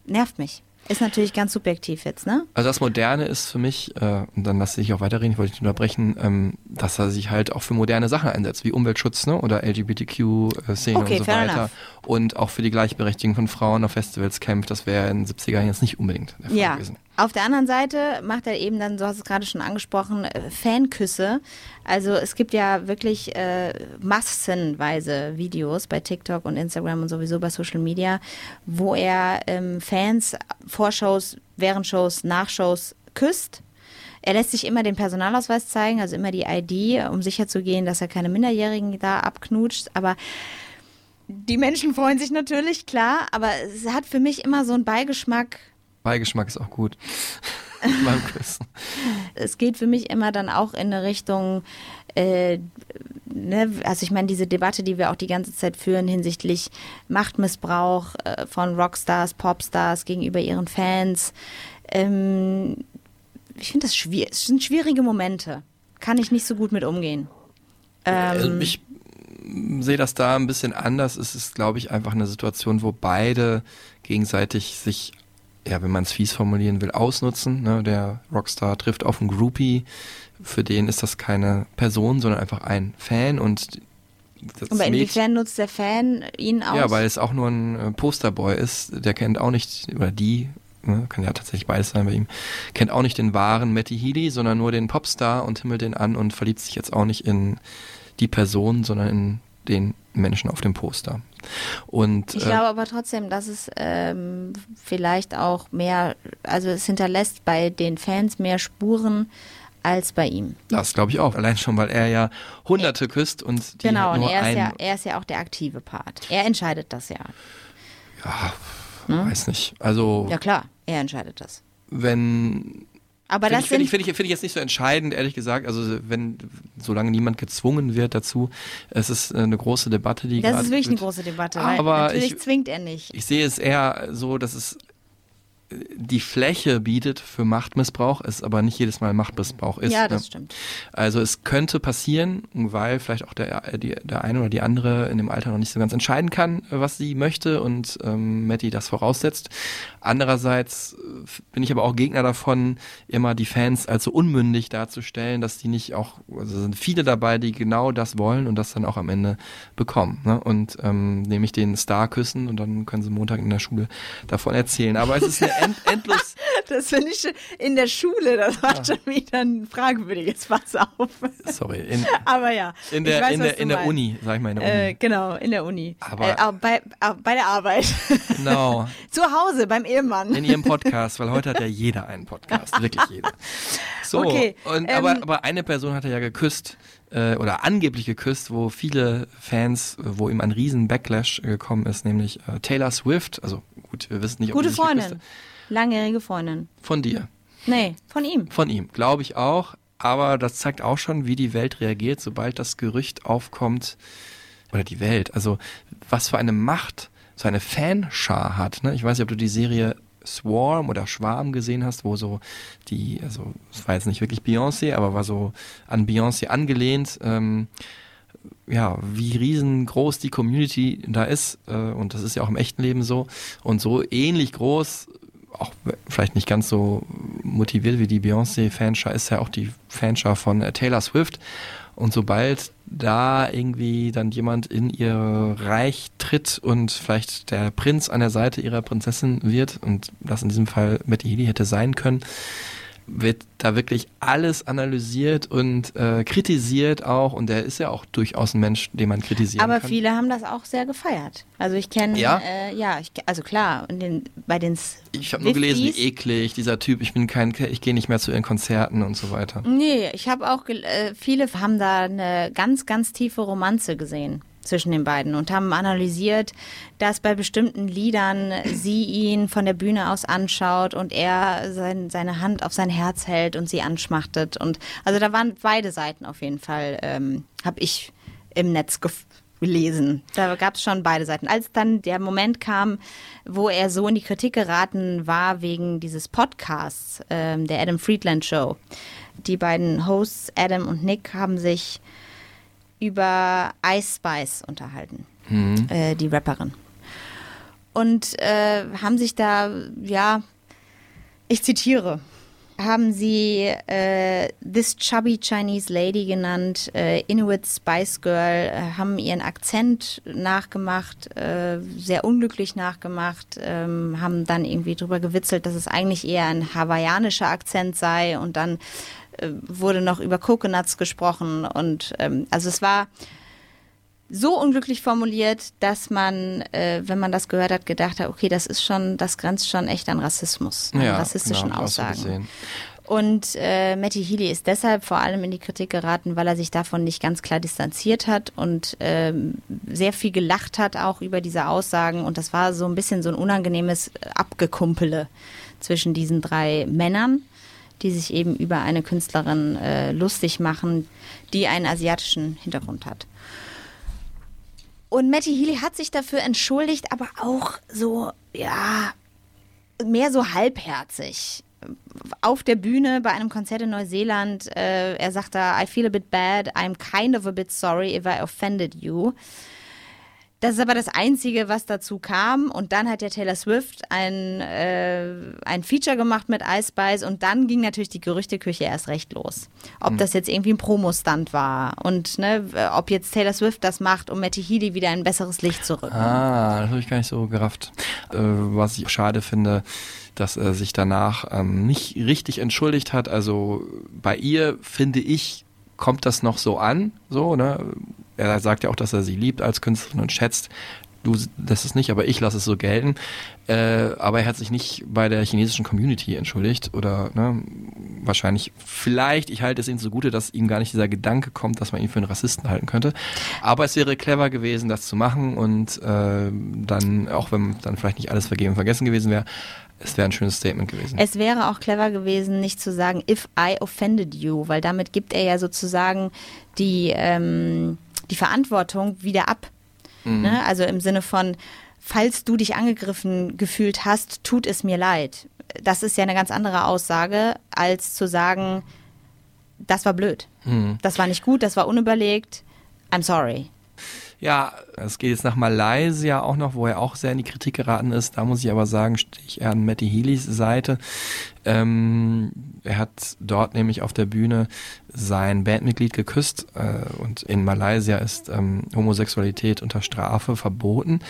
nervt mich. Ist natürlich ganz subjektiv jetzt, ne? Also das Moderne ist für mich, äh, und dann lasse ich auch weiterreden, ich wollte nicht unterbrechen, ähm, dass er sich halt auch für moderne Sachen einsetzt, wie Umweltschutz ne? oder LGBTQ-Szene Okay, und so weiter. enough. Und auch für die Gleichberechtigung von Frauen auf Festivals kämpft. Das wäre in den 70er Jahren jetzt nicht unbedingt der Fall Ja. gewesen. Auf der anderen Seite macht er eben dann, du hast es gerade schon angesprochen, äh, Fanküsse. Also es gibt ja wirklich äh, massenweise Videos bei TikTok und Instagram und sowieso bei Social Media, wo er ähm, Fans vor Shows, während Shows, nach Shows küsst. Er lässt sich immer den Personalausweis zeigen, also immer die ID, um sicherzugehen, dass er keine Minderjährigen da abknutscht. Aber die Menschen freuen sich natürlich, klar, aber es hat für mich immer so einen Beigeschmack, Beigeschmack ist auch gut. Es geht für mich immer dann auch in eine Richtung, äh, ne, also ich meine, diese Debatte, die wir auch die ganze Zeit führen hinsichtlich Machtmissbrauch äh, von Rockstars, Popstars gegenüber ihren Fans. Ähm, ich finde das schwierig. Es sind schwierige Momente. Kann ich nicht so gut mit umgehen. Also Ähm, ich mm, sehe das da ein bisschen anders. Es ist, glaube ich, einfach eine Situation, wo beide gegenseitig sich, ja, wenn man es fies formulieren will, ausnutzen. Ne? Der Rockstar trifft auf einen Groupie. Für den ist das keine Person, sondern einfach ein Fan und das aber inwiefern nutzt der Fan ihn aus? Ja, weil es auch nur ein äh, Posterboy ist. Der kennt auch nicht, oder die, ne, kann ja tatsächlich beides sein bei ihm, kennt auch nicht den wahren Matty Healy, sondern nur den Popstar und himmelt den an und verliebt sich jetzt auch nicht in die Person, sondern in den Menschen auf dem Poster. Und Ich äh, glaube aber trotzdem, dass es ähm, vielleicht auch mehr, also es hinterlässt bei den Fans mehr Spuren als bei ihm. das glaube ich auch. Allein schon, weil er ja Hunderte küsst und die genau, halt und nur er ist, ja, er ist ja auch der aktive Part. Er entscheidet das ja. weiß nicht. Also Ja klar, er entscheidet das. wenn Aber Finde das ich, find ich, find ich, find ich jetzt nicht so entscheidend, ehrlich gesagt. Also wenn, solange niemand gezwungen wird dazu, es ist eine große Debatte, die das gerade ist wirklich eine wird. große Debatte. Aber natürlich ich- zwingt er nicht. Ich sehe es eher so, dass es die Fläche bietet für Machtmissbrauch, es aber nicht jedes Mal Machtmissbrauch ist. ja, das ne? stimmt. Also es könnte passieren, weil vielleicht auch der, die, der eine oder die andere in dem Alter noch nicht so ganz entscheiden kann, was sie möchte und ähm, Matty das voraussetzt. Andererseits äh, bin ich aber auch Gegner davon, immer die Fans als so unmündig darzustellen, dass die nicht auch, also sind viele dabei, die genau das wollen und das dann auch am Ende bekommen. Ne? Und ähm, nämlich den Star küssen und dann können sie Montag in der Schule davon erzählen. Aber es ist eine end, endlos Das finde ich in der Schule, das war schon wieder ein fragwürdiges Pass auf. Sorry, in, Aber ja. in der, weiß, in der, in der. Uni, sag ich mal, in der Uni. Äh, genau, in der Uni. Aber- äh, bei, auch bei der Arbeit. Genau, Zu Hause, beim Ehemann. in ihrem Podcast, weil heute hat ja jeder einen Podcast, wirklich jeder. So, Okay, und, ähm, aber, aber eine Person hat er ja geküsst, äh, oder angeblich geküsst, wo viele Fans, äh, wo ihm ein riesen Backlash äh, gekommen ist, nämlich äh, Taylor Swift, also gut, wir wissen nicht, ob Gute Freundin. geküsst- Langjährige Freundin. Von dir. Nee, von ihm. Von ihm, glaube ich auch. Aber das zeigt auch schon, wie die Welt reagiert, sobald das Gerücht aufkommt. Oder die Welt. Also, was für eine Macht so eine Fanschar hat. Ne? Ich weiß nicht, ob du die Serie Swarm oder Schwarm gesehen hast, wo so die, also, es war jetzt nicht wirklich Beyoncé, aber war so an Beyoncé angelehnt. Ähm, ja, wie riesengroß die Community da ist. Äh, und das ist ja auch im echten Leben so. Und so ähnlich groß, auch vielleicht nicht ganz so motiviert wie die Beyoncé-Fanschar, ist ja auch die Fanschar von äh, Taylor Swift. Und sobald da irgendwie dann jemand in ihr Reich tritt und vielleicht der Prinz an der Seite ihrer Prinzessin wird, und das in diesem Fall Matty Healy hätte sein können, wird da wirklich alles analysiert und äh, kritisiert auch. Und der ist ja auch durchaus ein Mensch, den man kritisieren Aber kann. viele haben das auch sehr gefeiert. Also ich kenne, Ja? äh, ja, ich, also klar, in den, bei den Ich habe nur gelesen, wie eklig dieser Typ, ich bin kein, ich gehe nicht mehr zu ihren Konzerten und so weiter. Nee, ich habe auch, äh, viele haben da eine ganz, ganz tiefe Romanze gesehen zwischen den beiden und haben analysiert, dass bei bestimmten Liedern sie ihn von der Bühne aus anschaut und er sein, seine Hand auf sein Herz hält und sie anschmachtet. Und also da waren beide Seiten auf jeden Fall, ähm, habe ich im Netz gelesen. Da gab es schon beide Seiten. Als dann der Moment kam, wo er so in die Kritik geraten war wegen dieses Podcasts, ähm, der Adam Friedland Show. Die beiden Hosts, Adam und Nick, haben sich über Ice Spice unterhalten, äh, die Rapperin. Und äh, haben sich da, ja, ich zitiere, haben sie äh, This Chubby Chinese Lady genannt, äh, Inuit Spice Girl, äh, haben ihren Akzent nachgemacht, äh, sehr unglücklich nachgemacht, ähm, haben dann irgendwie drüber gewitzelt, dass es eigentlich eher ein hawaiianischer Akzent sei und dann wurde noch über Coconuts gesprochen und ähm, also es war so unglücklich formuliert, dass man, äh, wenn man das gehört hat, gedacht hat, okay, das ist schon, das grenzt schon echt an Rassismus, an rassistischen genau, Aussagen. Und äh, Matty Healy ist deshalb vor allem in die Kritik geraten, weil er sich davon nicht ganz klar distanziert hat und ähm, sehr viel gelacht hat auch über diese Aussagen. Und das war so ein bisschen so ein unangenehmes Abgekumpele zwischen diesen drei Männern, die sich eben über eine Künstlerin äh, lustig machen, die einen asiatischen Hintergrund hat. Und Matty Healy hat sich dafür entschuldigt, aber auch so, ja, mehr so halbherzig. Auf der Bühne bei einem Konzert in Neuseeland, äh, er sagt da, I feel a bit bad, I'm kind of a bit sorry if I offended you. Das ist aber das Einzige, was dazu kam. Und dann hat ja Taylor Swift ein, äh, ein Feature gemacht mit Ice Spice und dann ging natürlich die Gerüchteküche erst recht los. Ob das jetzt irgendwie ein Promo-Stunt war und ne, ob jetzt Taylor Swift das macht, um Matty Healy wieder in ein besseres Licht zu rücken. Ah, das habe ich gar nicht so gerafft. Äh, was ich schade finde, dass er sich danach ähm, nicht richtig entschuldigt hat. Also bei ihr, finde ich, kommt das noch so an. So, ne? Er sagt ja auch, dass er sie liebt als Künstlerin und schätzt. Du das ist nicht, aber ich lasse es so gelten. Äh, aber er hat sich nicht bei der chinesischen Community entschuldigt oder ne, wahrscheinlich, vielleicht, ich halte es ihm zugute, dass ihm gar nicht dieser Gedanke kommt, dass man ihn für einen Rassisten halten könnte. Aber es wäre clever gewesen, das zu machen und äh, dann, auch wenn dann vielleicht nicht alles vergeben und vergessen gewesen wäre, es wäre ein schönes Statement gewesen. Es wäre auch clever gewesen, nicht zu sagen, if I offended you, weil damit gibt er ja sozusagen die, ähm, die Verantwortung wieder ab. Ne? Also im Sinne von, falls du dich angegriffen gefühlt hast, tut es mir leid. Das ist ja eine ganz andere Aussage, als zu sagen, das war blöd. Das war nicht gut, das war unüberlegt. I'm sorry. Ja, es geht jetzt nach Malaysia auch noch, wo er auch sehr in die Kritik geraten ist. Da muss ich aber sagen, stehe ich eher an Matty Healys Seite. Ähm, er hat dort nämlich auf der Bühne sein Bandmitglied geküsst äh, und in Malaysia ist ähm, Homosexualität unter Strafe verboten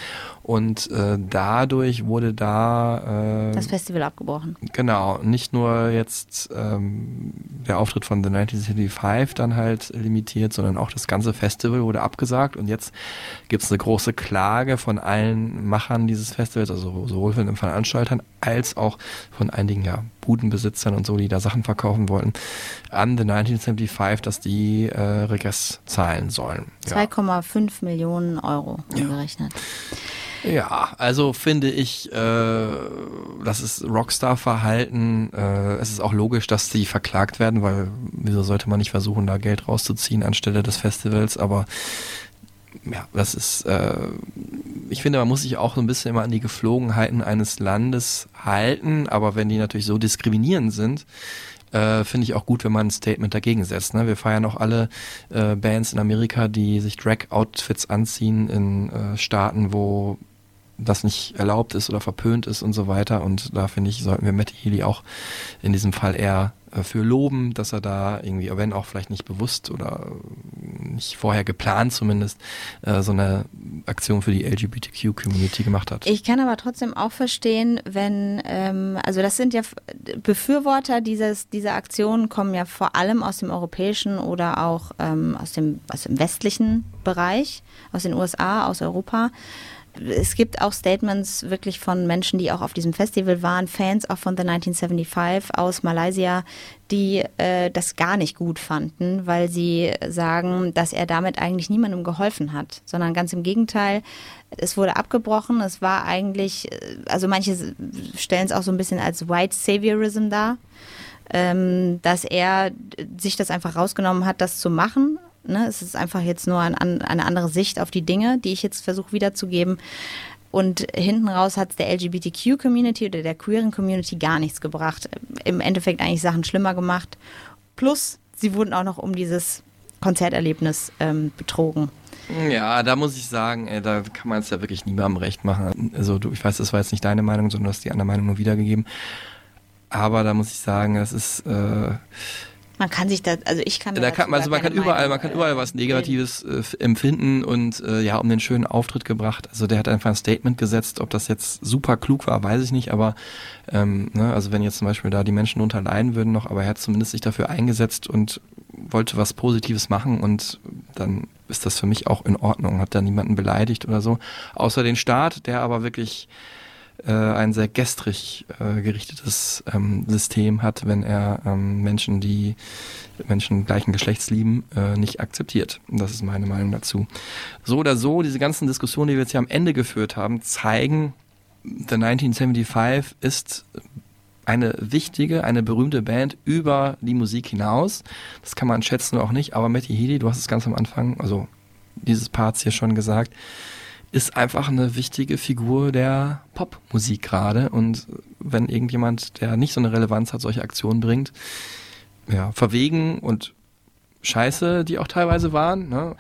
und äh, dadurch wurde da äh, Das Festival abgebrochen. Genau, nicht nur jetzt ähm, der Auftritt von The 1975 dann halt limitiert, sondern auch das ganze Festival wurde abgesagt und jetzt gibt's eine große Klage von allen Machern dieses Festivals, also sowohl von den Veranstaltern als auch von einigen ja, Budenbesitzern und so, die da Sachen verkaufen wollten, an The 1975, dass die äh, Regress zahlen sollen. Ja. 2,5 Millionen Euro umgerechnet. Ja, also finde ich, äh, das ist Rockstar-Verhalten. Äh, es ist auch logisch, dass sie verklagt werden, weil wieso sollte man nicht versuchen, da Geld rauszuziehen anstelle des Festivals? Aber ja, das ist, äh, ich finde, man muss sich auch so ein bisschen immer an die Geflogenheiten eines Landes halten, aber wenn die natürlich so diskriminierend sind, äh, finde ich auch gut, wenn man ein Statement dagegen setzt. Ne? Wir feiern auch alle äh, Bands in Amerika, die sich Drag-Outfits anziehen in äh, Staaten, wo das nicht erlaubt ist oder verpönt ist und so weiter. Und da finde ich, sollten wir Matty Healy auch in diesem Fall eher für loben, dass er da irgendwie, wenn auch vielleicht nicht bewusst oder nicht vorher geplant zumindest, äh, so eine Aktion für die LGBTQ-Community gemacht hat. Ich kann aber trotzdem auch verstehen, wenn, ähm, also das sind ja Befürworter dieses, dieser Aktion kommen ja vor allem aus dem europäischen oder auch ähm, aus, dem, aus dem westlichen Bereich, aus den USA, aus Europa. Es gibt auch Statements wirklich von Menschen, die auch auf diesem Festival waren, Fans auch von The 1975 aus Malaysia, die äh, das gar nicht gut fanden, weil sie sagen, dass er damit eigentlich niemandem geholfen hat, sondern ganz im Gegenteil, es wurde abgebrochen, es war eigentlich, äh, also manche stellen es auch so ein bisschen als White Saviorism dar, ähm, dass er sich das einfach rausgenommen hat, das zu machen. Ne? Es ist einfach jetzt nur ein, eine andere Sicht auf die Dinge, die ich jetzt versuche wiederzugeben. Und hinten raus hat es der LGBTQ-Community oder der queeren Community gar nichts gebracht. Im Endeffekt eigentlich Sachen schlimmer gemacht. Plus, sie wurden auch noch um dieses Konzerterlebnis ähm, betrogen. Ja, da muss ich sagen, ey, da kann man es ja wirklich niemandem recht machen. Also du, ich weiß, das war jetzt nicht deine Meinung, sondern du hast die andere Meinung nur wiedergegeben. Aber da muss ich sagen, das ist äh, Man kann sich da, also ich kann da dazu kann, also man kann überall, Meinung, man kann äh, überall was Negatives äh, empfinden und äh, ja, um den schönen Auftritt gebracht. Also der hat einfach ein Statement gesetzt, ob das jetzt super klug war, weiß ich nicht, aber ähm, ne, also wenn jetzt zum Beispiel da die Menschen drunter leiden würden noch, aber er hat zumindest sich dafür eingesetzt und wollte was Positives machen und dann ist das für mich auch in Ordnung, hat da niemanden beleidigt oder so, außer den Staat, der aber wirklich äh, ein sehr gestrig äh, gerichtetes ähm, System hat, wenn er ähm, Menschen, die Menschen gleichen Geschlechts lieben, äh, nicht akzeptiert. Das ist meine Meinung dazu. So oder so, diese ganzen Diskussionen, die wir jetzt hier am Ende geführt haben, zeigen, The 1975 ist eine wichtige, eine berühmte Band über die Musik hinaus. Das kann man schätzen oder auch nicht, aber Matty Healy, du hast es ganz am Anfang, also dieses Parts hier schon gesagt, ist einfach eine wichtige Figur der Popmusik gerade. Und wenn irgendjemand, der nicht so eine Relevanz hat, solche Aktionen bringt, ja, verwegen und scheiße, die auch teilweise waren, ne,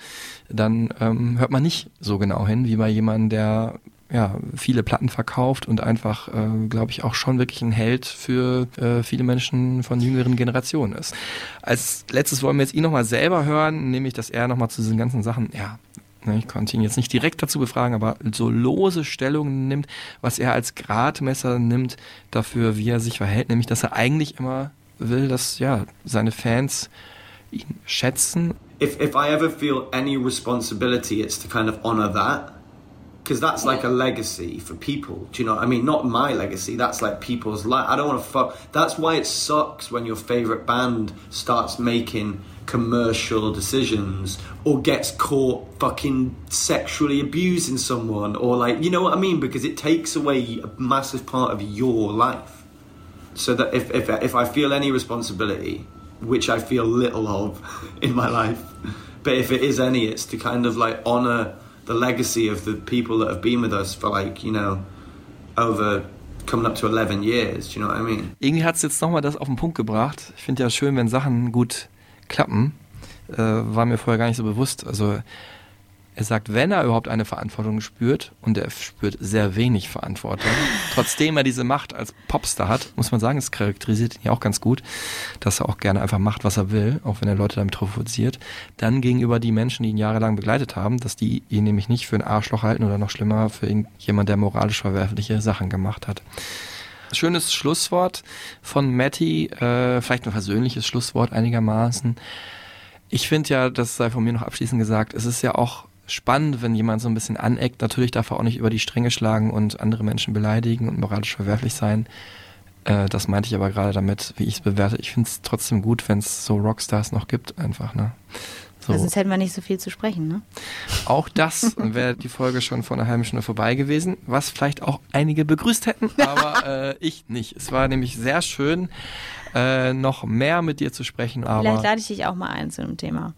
dann ähm, hört man nicht so genau hin, wie bei jemandem, der ja, viele Platten verkauft und einfach, äh, glaube ich, auch schon wirklich ein Held für äh, viele Menschen von jüngeren Generationen ist. Als letztes wollen wir jetzt ihn nochmal selber hören, nämlich, dass er nochmal zu diesen ganzen Sachen, ja, ich konnte ihn jetzt nicht direkt dazu befragen, aber so lose Stellungen nimmt, was er als Gradmesser nimmt dafür, wie er sich verhält, nämlich, dass er eigentlich immer will, dass, ja, seine Fans ihn schätzen if if I ever feel any responsibility, it's to kind of honor that. Because that's like a legacy for people. Do you know I mean? Not my legacy, that's like people's life. I don't want to fuck. That's why it sucks when your favorite band starts making commercial decisions or gets caught fucking sexually abusing someone or like, you know what I mean? Because it takes away a massive part of your life. So that if, if, if I feel any responsibility, which I feel little of in my life, but if it is any, it's to kind of like honor the legacy of the people that have been with us for like, you know, over coming up to 11 years. Do you know what I mean? irgendwie hat es jetzt nochmal das auf den Punkt gebracht. Ich finde ja schön, wenn Sachen gut klappen. Äh, war mir vorher gar nicht so bewusst. Also er sagt, wenn er überhaupt eine Verantwortung spürt, und er spürt sehr wenig Verantwortung, trotzdem er diese Macht als Popstar hat, muss man sagen, es charakterisiert ihn ja auch ganz gut, dass er auch gerne einfach macht, was er will, auch wenn er Leute damit provoziert, dann gegenüber die Menschen, die ihn jahrelang begleitet haben, dass die ihn nämlich nicht für ein Arschloch halten oder noch schlimmer für irgendjemand, der moralisch verwerfliche Sachen gemacht hat. Schönes Schlusswort von Matty, äh, vielleicht ein persönliches Schlusswort einigermaßen. Ich finde ja, das sei von mir noch abschließend gesagt, es ist ja auch spannend, wenn jemand so ein bisschen aneckt. Natürlich darf er auch nicht über die Stränge schlagen und andere Menschen beleidigen und moralisch verwerflich sein. Äh, das meinte ich aber gerade damit, wie ich es bewerte. Ich finde es trotzdem gut, wenn es so Rockstars noch gibt, einfach, ne? So. Weil sonst hätten wir nicht so viel zu sprechen, ne? Auch das wäre die Folge schon vor einer halben Stunde vorbei gewesen, was vielleicht auch einige begrüßt hätten, aber äh, ich nicht. Es war nämlich sehr schön, äh, noch mehr mit dir zu sprechen, Vielleicht aber lade ich dich auch mal ein zu einem Thema.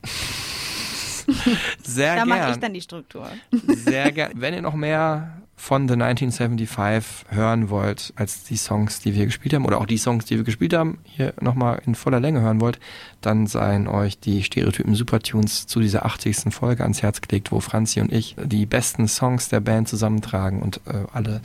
sehr Da mache ich gern. dann die Struktur. Sehr gern. Wenn ihr noch mehr von The 1975 hören wollt, als die Songs, die wir gespielt haben, oder auch die Songs, die wir gespielt haben, hier nochmal in voller Länge hören wollt, dann seien euch die Stereotypen Supertunes zu dieser 80. Folge ans Herz gelegt, wo Franzi und ich die besten Songs der Band zusammentragen und äh, alle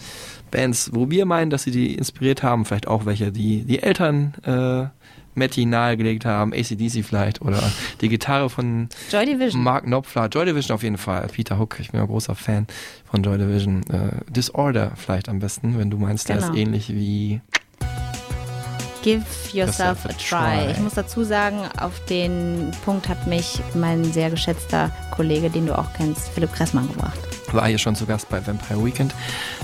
Bands, wo wir meinen, dass sie die inspiriert haben, vielleicht auch welche, die die Eltern äh, Matty nahegelegt haben, ACDC vielleicht, oder die Gitarre von Joy Division. Mark Knopfler, Joy Division auf jeden Fall. Peter Hook, ich bin ein großer Fan von Joy Division. Äh, Disorder vielleicht am besten, wenn du meinst, der Genau. ist ähnlich wie. Give yourself a try. Ich muss dazu sagen, auf den Punkt hat mich mein sehr geschätzter Kollege, den du auch kennst, Philipp Kressmann gebracht. War hier schon zu Gast bei Vampire Weekend.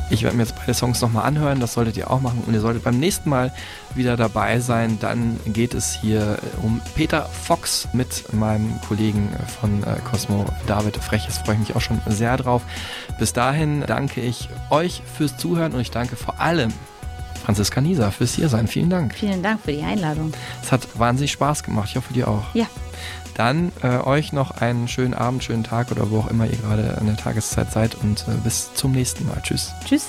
Ich werde mir jetzt beide Songs nochmal anhören, das solltet ihr auch machen. Und ihr solltet beim nächsten Mal wieder dabei sein. Dann geht es hier äh, um Peter Fox mit meinem Kollegen äh, von äh, Cosmo, David Freches. Freue ich mich auch schon sehr drauf. Bis dahin danke ich euch fürs Zuhören und ich danke vor allem Franziska Nieser fürs Hiersein. Vielen Dank. Vielen Dank für die Einladung. Es hat wahnsinnig Spaß gemacht. Ich hoffe, dir auch. Ja. Dann äh, euch noch einen schönen Abend, schönen Tag oder wo auch immer ihr gerade an der Tageszeit seid und äh, bis zum nächsten Mal. Tschüss. Tschüss.